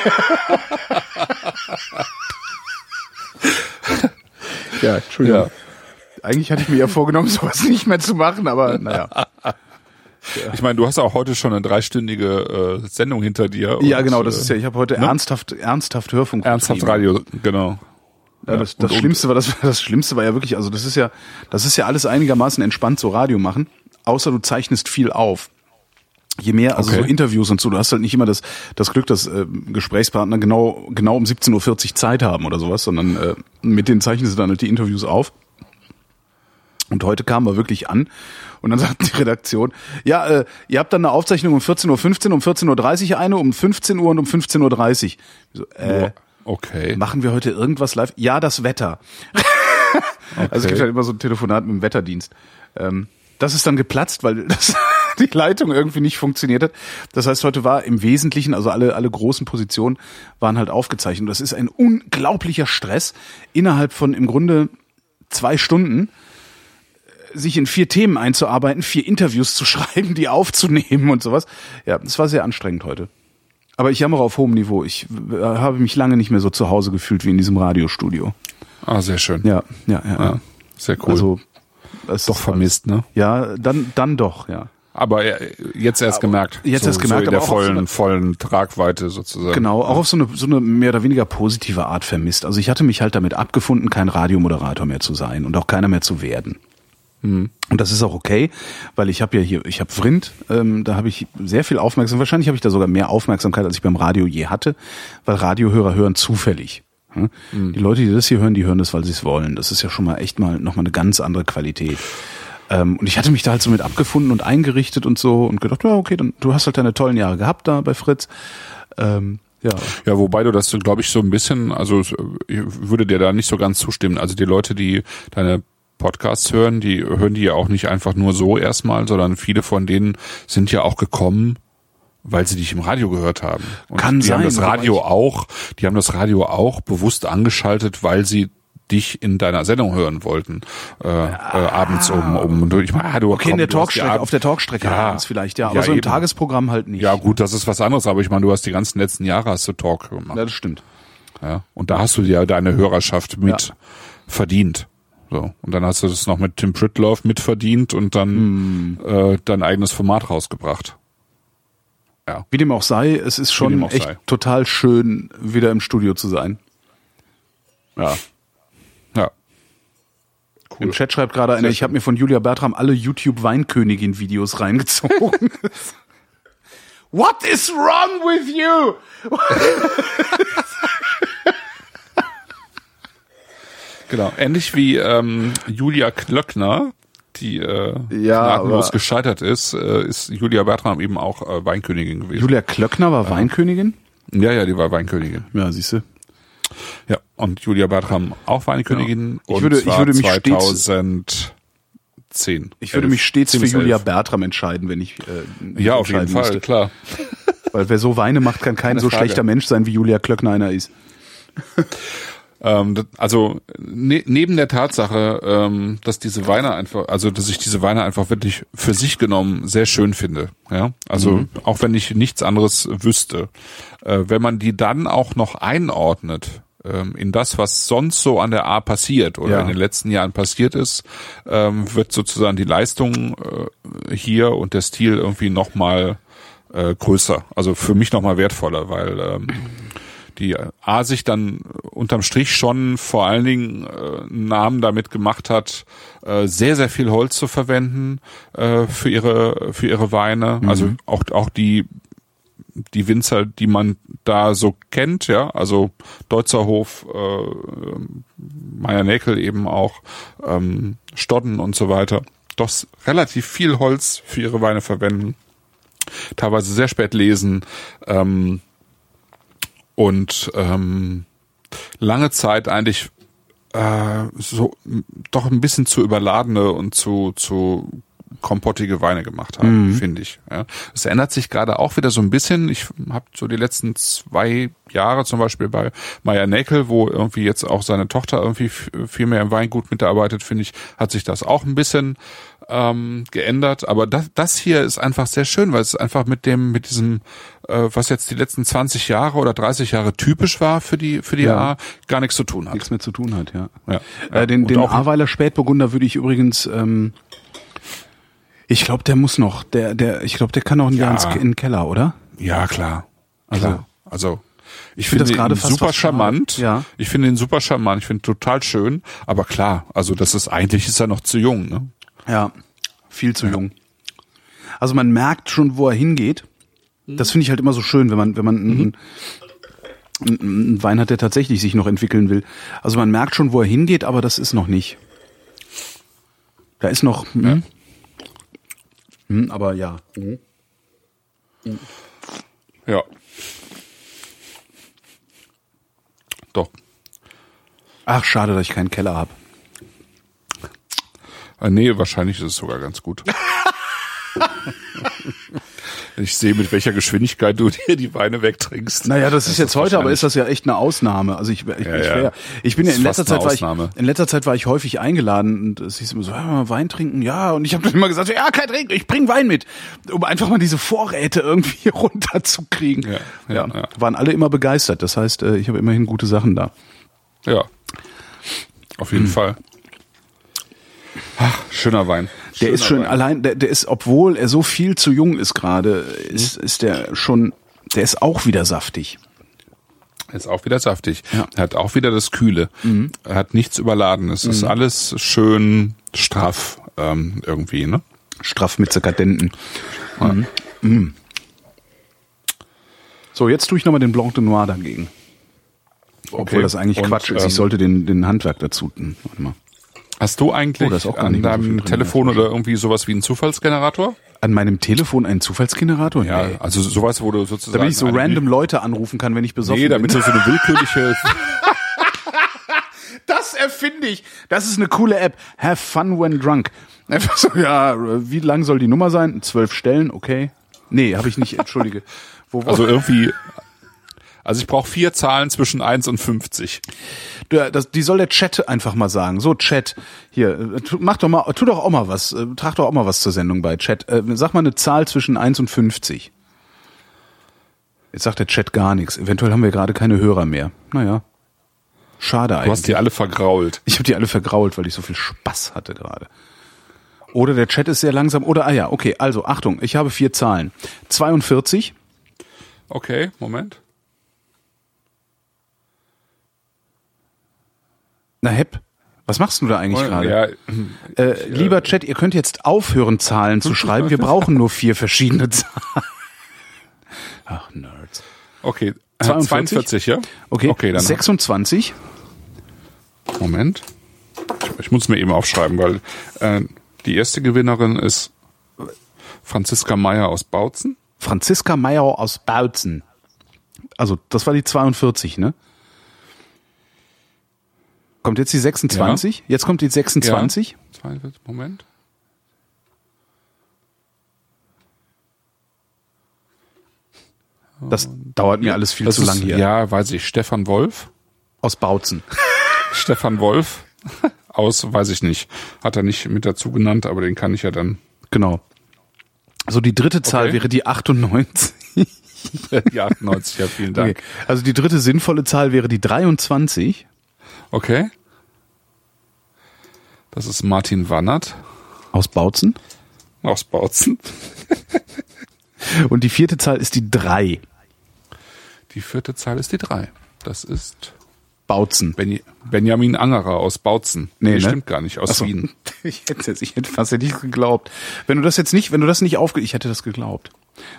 [LAUGHS] Ja, Entschuldigung. Ja. Eigentlich hatte ich mir ja vorgenommen, [LAUGHS] sowas nicht mehr zu machen, aber naja. Ich meine, du hast auch heute schon eine dreistündige äh, Sendung hinter dir. Ja, und, genau, das äh, ist ja, ich habe heute ernsthaft, ernsthaft Hörfunk ernsthaft. Radio, genau. Ja, das, das und- Schlimmste war das, [LAUGHS] das Schlimmste war ja wirklich, also das ist ja, das ist ja alles einigermaßen entspannt so Radio machen, außer du zeichnest viel auf. Je mehr, also Okay. so Interviews und so, du hast halt nicht immer das, das Glück, dass äh, Gesprächspartner genau, genau um 17.40 Uhr Zeit haben oder sowas, sondern äh, mit denen zeichnen sie dann halt die Interviews auf. Und heute kamen wir wirklich an und dann [LAUGHS] sagte die Redaktion, ja, äh, ihr habt dann eine Aufzeichnung um 14.15 Uhr, um 14.30 Uhr eine, um 15 Uhr und um 15.30 Uhr. So, äh, Okay. Machen wir heute irgendwas live? Ja, das Wetter. [LAUGHS] Also es gibt halt immer so ein Telefonat mit dem Wetterdienst. Ähm, das ist dann geplatzt, weil das, [LAUGHS] die Leitung irgendwie nicht funktioniert hat. Das heißt, heute war im Wesentlichen, also alle, alle großen Positionen waren halt aufgezeichnet. Und das ist ein unglaublicher Stress, innerhalb von im Grunde zwei Stunden äh, sich in vier Themen einzuarbeiten, vier Interviews zu [LAUGHS] schreiben, die aufzunehmen und sowas. Ja, es war sehr anstrengend heute. Aber ich jammere auf hohem Niveau. Ich äh, habe mich lange nicht mehr so zu Hause gefühlt wie in diesem Radiostudio. Ah, sehr schön. Ja, ja, ja. Ja, sehr cool. Also es doch vermisst, ne? Ja, dann dann doch, ja. Aber äh, jetzt erst gemerkt. jetzt erst gemerkt, so in aber der auch auf so vollen, eine- vollen Tragweite sozusagen. Genau, auch auf so eine so eine mehr oder weniger positive Art vermisst. Also ich hatte mich halt damit abgefunden, kein Radiomoderator mehr zu sein und auch keiner mehr zu werden. Mhm. Und das ist auch okay, weil ich habe ja hier, ich habe Vrind, ähm, da habe ich sehr viel Aufmerksamkeit, wahrscheinlich habe ich da sogar mehr Aufmerksamkeit, als ich beim Radio je hatte, weil Radiohörer hören zufällig. Hm? Mhm. Die Leute, die das hier hören, die hören das, weil sie es wollen. Das ist ja schon mal echt mal nochmal eine ganz andere Qualität. Ähm, und ich hatte mich da halt so mit abgefunden und eingerichtet und so und gedacht, ja, okay, dann du hast halt deine tollen Jahre gehabt da bei Fritz. Ähm, ja. Ja, wobei du das, glaube ich, so ein bisschen, also ich würde dir da nicht so ganz zustimmen. Also die Leute, die deine Podcasts hören, die hören die ja auch nicht einfach nur so erstmal, sondern viele von denen sind ja auch gekommen, weil sie dich im Radio gehört haben. Und Kann die haben sein, das aber Radio ich- auch, die haben das Radio auch bewusst angeschaltet, weil sie dich in deiner Sendung hören wollten äh, äh, abends um um ich meine ah, du Okay, in komm, der hast die Talkstrecke, auf der Talkstrecke Ja. abends vielleicht, ja. Aber Ja, so im eben. Tagesprogramm halt nicht. ja gut das ist was anderes aber ich meine du hast die ganzen letzten Jahre hast du Talk gemacht Ja, das stimmt. ja. Und da hast du ja deine Hörerschaft mit Ja. verdient. So. Und dann hast du das noch mit Tim Pritloff mitverdient und dann Hm. äh, dein eigenes Format rausgebracht. Ja. Wie dem auch sei, es ist schon echt sei. total schön, wieder im Studio zu sein. Ja. Ja. Im Chat schreibt gerade einer, ich habe mir von Julia Bertram alle YouTube Weinkönigin Videos reingezogen. [LAUGHS] What is wrong with you? [LAUGHS] Genau. Ähnlich wie ähm, Julia Klöckner, die äh, Ja, gescheitert ist, äh, ist Julia Bertram eben auch äh, Weinkönigin gewesen. Julia Klöckner war Weinkönigin? ja, ja, die war Weinkönigin. Ja, siehst du. Ja. Und Julia Bertram auch Weinkönigin. Ich und würde- ich würde mich stets- 2010. Ich würde Elf. mich stets 10 für Julia 11. Bertram entscheiden, wenn ich äh, Ja, auf jeden Fall, müsste. klar. Weil wer so Weine macht, kann kein Keine so Frage. schlechter Mensch sein, wie Julia Klöckner einer ist. Ähm, also ne, neben der Tatsache, ähm, dass diese Weine einfach, also dass ich diese Weine einfach wirklich für sich genommen sehr schön finde. Ja, also Mhm. auch wenn ich nichts anderes wüsste, äh, wenn man die dann auch noch einordnet ähm, in das, was sonst so an der A passiert oder Ja. in den letzten Jahren passiert ist, ähm, wird sozusagen die Leistung äh, hier und der Stil irgendwie noch mal äh, größer, also für mich noch mal wertvoller, weil ähm, die A sich dann unterm Strich schon vor allen Dingen äh, Namen damit gemacht hat, äh, sehr, sehr viel Holz zu verwenden äh, für ihre für ihre Weine. Also auch auch die die Winzer, die man da so kennt, ja, also Deutzerhof, äh, Meier Näkel eben auch, ähm, Stodden und so weiter, doch relativ viel Holz für ihre Weine verwenden, teilweise sehr spät lesen, ähm, und ähm, lange Zeit eigentlich äh, so doch ein bisschen zu überladene und zu zu kompottige Weine gemacht haben, finde ich. Ja. Es ändert sich gerade auch wieder so ein bisschen. Ich habe so die letzten zwei Jahre zum Beispiel bei Meier Näkel, wo irgendwie jetzt auch seine Tochter irgendwie viel mehr im Weingut mitarbeitet, finde ich, hat sich das auch ein bisschen ähm, geändert. Aber das, das hier ist einfach sehr schön, weil es einfach mit dem, mit diesem, äh, was jetzt die letzten 20 Jahre oder 30 Jahre typisch war für die für die Ja. A, gar nichts zu tun hat. Nichts mehr zu tun hat, ja. Ja. Äh, den Und den auch- Ahrweiler Spätburgunder würde ich übrigens, ähm, ich glaube, der muss noch, der, der, ich glaube, der kann noch ein Jahr Ja. ins, in den Keller, oder? Ja, klar. Also- Also, also ich find finde das gerade super charmant. Ja. Ich finde ihn super charmant. Ich finde total schön. Aber klar, also das ist eigentlich ist er noch zu jung. Ne? Ja, viel zu jung. Also man merkt schon, wo er hingeht. Das finde ich halt immer so schön, wenn man, wenn man einen, einen, einen Wein hat, der tatsächlich sich noch entwickeln will. Also man merkt schon, wo er hingeht, aber das ist noch nicht. Da ist noch, hm, hm, aber ja. Ja. Doch. Ach, schade, dass ich keinen Keller habe. Äh, nee, wahrscheinlich ist es sogar ganz gut. [LAUGHS] ich sehe, mit welcher Geschwindigkeit du dir die Weine wegtrinkst. Naja, das, ist jetzt heute, aber ist das ja echt eine Ausnahme. Also ich, ich, ich, Ja, ja. wär- ich bin ja in letzter Zeit war ich, in letzter Zeit war ich häufig eingeladen und es hieß immer so, ja, Wein trinken, ja. Und ich habe dann immer gesagt, ja, kein Trinken, ich bring Wein mit, um einfach mal diese Vorräte irgendwie [LAUGHS] runterzukriegen. Ja, ja, ja. Waren alle immer begeistert. Das heißt, äh, ich habe immerhin gute Sachen da. Ja. Auf Hm. jeden [CLEARS THROAT] Fall. Ach, schöner Wein. Der ist Schöner schon Wein. allein, der, der ist, obwohl er so viel zu jung ist gerade, ist, ist der schon, der ist auch wieder saftig. Ist auch wieder saftig. Ja. Mhm. Er hat auch wieder das Kühle. Er hat nichts überladen. Es ist alles schön straff ähm, irgendwie, ne? Straff mit Dekadenten. Mhm. Mhm. So, jetzt tue ich nochmal den Blanc de Noir dagegen. Obwohl Okay. das eigentlich Und, Quatsch ist. ähm, Ich sollte den, den Handwerk dazu tun. Warte mal. Hast du eigentlich Oh, an so deinem drin, Telefon oder irgendwie sowas wie einen Zufallsgenerator? An meinem Telefon einen Zufallsgenerator? Ja, Nee. also sowas, wo du sozusagen. Damit ich so random Leute anrufen kann, wenn ich besoffen Nee, damit bin. du so eine willkürliche. [LAUGHS] [LAUGHS] Das erfinde ich. Das ist eine coole App. Have fun when drunk. Einfach so, ja, wie lang soll die Nummer sein? Zwölf Stellen, okay. Nee, habe ich nicht, entschuldige. Wo, wo, Also irgendwie. Also ich brauche vier Zahlen zwischen 1 und 50. Ja, das, die soll der Chat einfach mal sagen. So, Chat, hier, äh, tu, mach doch mal, tu doch auch mal was, äh, trag doch auch mal was zur Sendung bei Chat. Äh, sag mal eine Zahl zwischen 1 und 50. Jetzt sagt der Chat gar nichts. Eventuell haben wir gerade keine Hörer mehr. Naja. Schade Du eigentlich. hast die alle vergrault. ich habe die alle vergrault, weil ich so viel Spaß hatte gerade. Oder der Chat ist sehr langsam. Oder, ah ja, okay, also Achtung, ich habe vier Zahlen. 42, Okay, Moment. Na Hepp, was machst du da eigentlich gerade? Ja, Äh, lieber Chat, ihr könnt jetzt aufhören, Zahlen zu schreiben. Wir brauchen nur vier verschiedene Zahlen. Ach, Nerds. okay. Äh, 42? 42, ja? Okay, Okay, dann 26, Moment. Ich, ich muss mir eben aufschreiben, weil äh, die erste Gewinnerin ist Franziska Meyer aus Bautzen. Franziska Meyer aus Bautzen. Also, das war die 42, ne? Kommt jetzt die 26? Jetzt kommt die 26. Ja. 42, Moment. Das dauert mir alles viel Das zu ist, lang hier. Ja, weiß ich. Stefan Wolf. Aus Bautzen. [LAUGHS] Stefan Wolf aus, weiß ich nicht. Hat er nicht mit dazu genannt, aber den kann ich ja dann. Genau. So, die dritte Zahl Okay. wäre die 98. [LAUGHS] Die 98, ja, vielen Dank. Okay. Also die dritte sinnvolle Zahl wäre die 23. Okay. Das ist Martin Wannert Aus Bautzen. aus Bautzen. [LAUGHS] Und die vierte Zahl ist die 3. Die vierte Zahl ist die drei. Das ist Bautzen. Benj Benjamin Angerer aus Bautzen. Nee, ne? stimmt gar nicht, aus Ach so. Wien. [LAUGHS] Ich hätte ich hätte fast nicht geglaubt. Wenn du das jetzt nicht, wenn du das nicht aufge, ich hätte das geglaubt.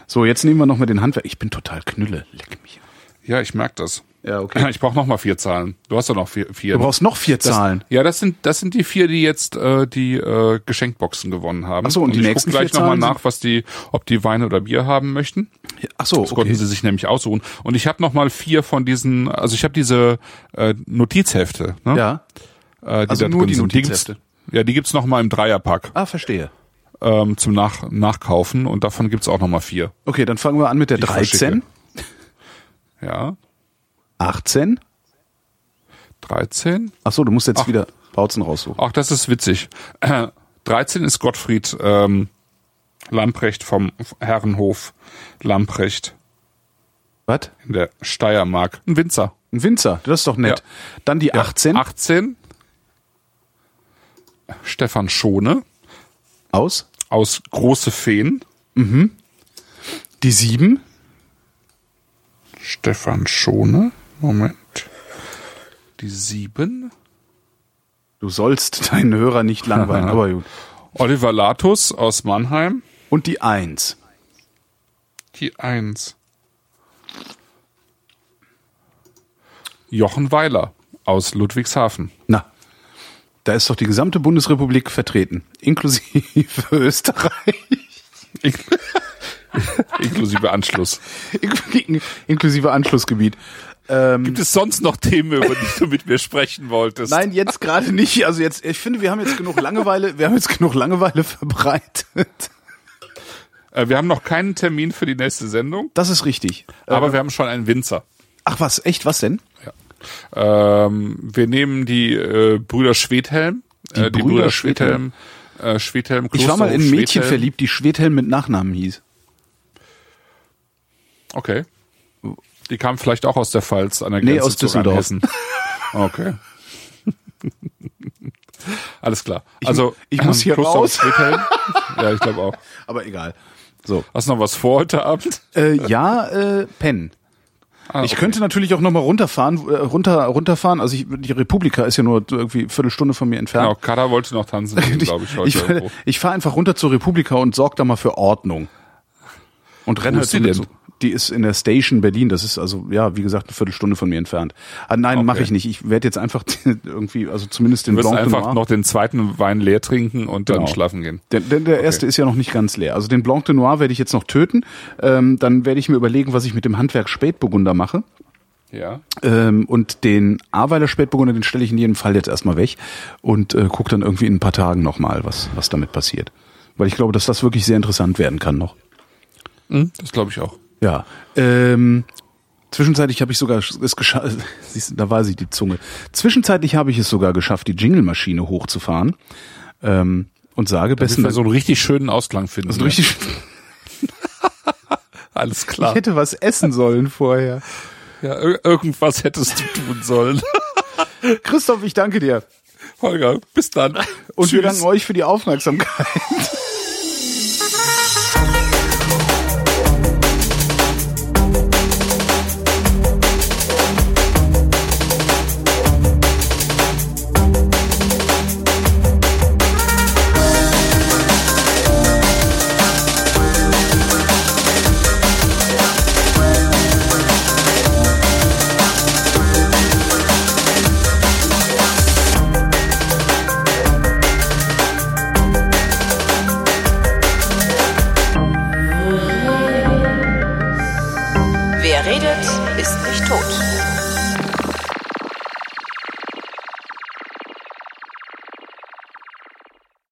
So, jetzt nehmen wir noch mal den Handwerk. Ich bin total Knülle. Leck mich. Ja, ich merk das. Ja, okay. [LAUGHS] Ich brauche noch mal vier Zahlen. Du hast doch noch vier. vier Du brauchst noch vier das, Zahlen. Ja, das sind das sind die vier, die jetzt äh, die äh, Geschenkboxen gewonnen haben. Ach so, und die ich nächsten guck gleich vier noch mal nach, was die, ob die Wein oder Bier haben möchten. Ach so, Das konnten okay. sie sich nämlich aussuchen. Und ich habe noch mal vier von diesen. Also ich habe diese äh, Notizhefte. Ne? Ja. äh, die also nur die. Notizhefte. gibt's, ja, die gibt's noch mal im Dreierpack Ah, verstehe. ähm, zum Nach Nachkaufen und davon gibt's auch noch mal vier. Okay, dann fangen wir an mit der Die ich 13, Ja, 18. 13. Ach so, du musst jetzt Ach. wieder Bautzen raussuchen. Ach, das ist witzig. [CLEARS THROAT] Äh, 13 ist Gottfried ähm, Lamprecht vom Herrenhof Lamprecht Was? in der Steiermark. Ein Winzer. Ein Winzer, das ist doch nett. Ja. Dann die 18 18. Stefan Schone aus. aus Große Feen. Die 7. Stefan Schone. Moment. Die 7. Du sollst deinen Hörer nicht langweilen, [LAUGHS] aber gut. Oliver Latus aus Mannheim. Und die 1. Die 1. Jochen Weiler aus Ludwigshafen. Na, da ist doch die gesamte Bundesrepublik vertreten, inklusive [LAUGHS] Österreich, [LAUGHS] Inklusive Anschluss. in- [LAUGHS] inklusive Anschlussgebiet. Gibt es sonst noch Themen, über die du mit mir sprechen wolltest? Nein, jetzt gerade nicht. Also jetzt, ich finde, wir haben jetzt genug Langeweile, wir haben jetzt genug Langeweile [LAUGHS] verbreitet. Äh, wir haben noch keinen Termin für die nächste Sendung, Das ist richtig. aber wir haben schon einen Winzer. Ach was, echt, was denn? Ähm, wir nehmen die äh, Brüder Schwedhelm. Die äh, die Brüder Brüder Schwedhelm. Äh, Schwedhelm Ich war mal in ein Mädchen Schwedhelm. verliebt, die Schwedhelm mit Nachnamen hieß. Okay. Die kam vielleicht auch aus der Pfalz an der Nee, Grenze aus zu Düsseldorf. Rheinhessen. Okay. [LAUGHS] Alles klar. Also ich muss hier Klosterhof raus. [LAUGHS] Ja, ich glaube auch. Aber egal. So. Hast du noch was vor heute Abend? Äh, ja, äh, Penn. Ah, Ich okay. könnte natürlich auch nochmal runterfahren, äh, runter, runterfahren. Also ich, die Republika ist ja nur irgendwie eine Viertelstunde von mir entfernt. Genau, Kada wollte noch tanzen [LAUGHS] glaube ich, heute. ich, irgendwo. ich fahre einfach runter zur Republika und sorg da mal für Ordnung. Und renne Wo halt die denn? Die ist in der Station Berlin. Das ist also, ja, wie gesagt, eine Viertelstunde von mir entfernt. Ah, nein, Okay. mache ich nicht. Ich werde jetzt einfach [LAUGHS] irgendwie, also zumindest den Du wirst Blanc de einfach Noir. noch den zweiten Wein leer trinken und dann Genau. schlafen gehen. Der, der, der erste ist ja noch nicht ganz leer. Also den Blanc de Noir werde ich jetzt noch töten. Ähm, dann werde ich mir überlegen, was ich mit dem Handwerk Spätburgunder mache. Ja. Ähm, und den Ahrweiler Spätburgunder, den stelle ich in jedem Fall jetzt erstmal weg und äh, gucke dann irgendwie in ein paar Tagen nochmal, was, was damit passiert. Weil ich glaube, dass das wirklich sehr interessant werden kann noch. Hm, das glaube ich auch. Ja. Ähm, zwischenzeitlich habe ich sogar es geschafft, [LAUGHS] da war sie die Zunge. Zwischenzeitlich habe ich es sogar geschafft, die Jingle-Maschine hochzufahren. Ähm, und sage Bis besten wir so einen richtig schönen Ausklang finden. also ne? richtig, [LAUGHS] Alles ich klar. hätte was essen sollen vorher. Ja, ir- irgendwas hättest du tun sollen. [LAUGHS] Christoph, ich danke dir. Holger, bis dann. Und wir Tschüss. danken euch für die Aufmerksamkeit.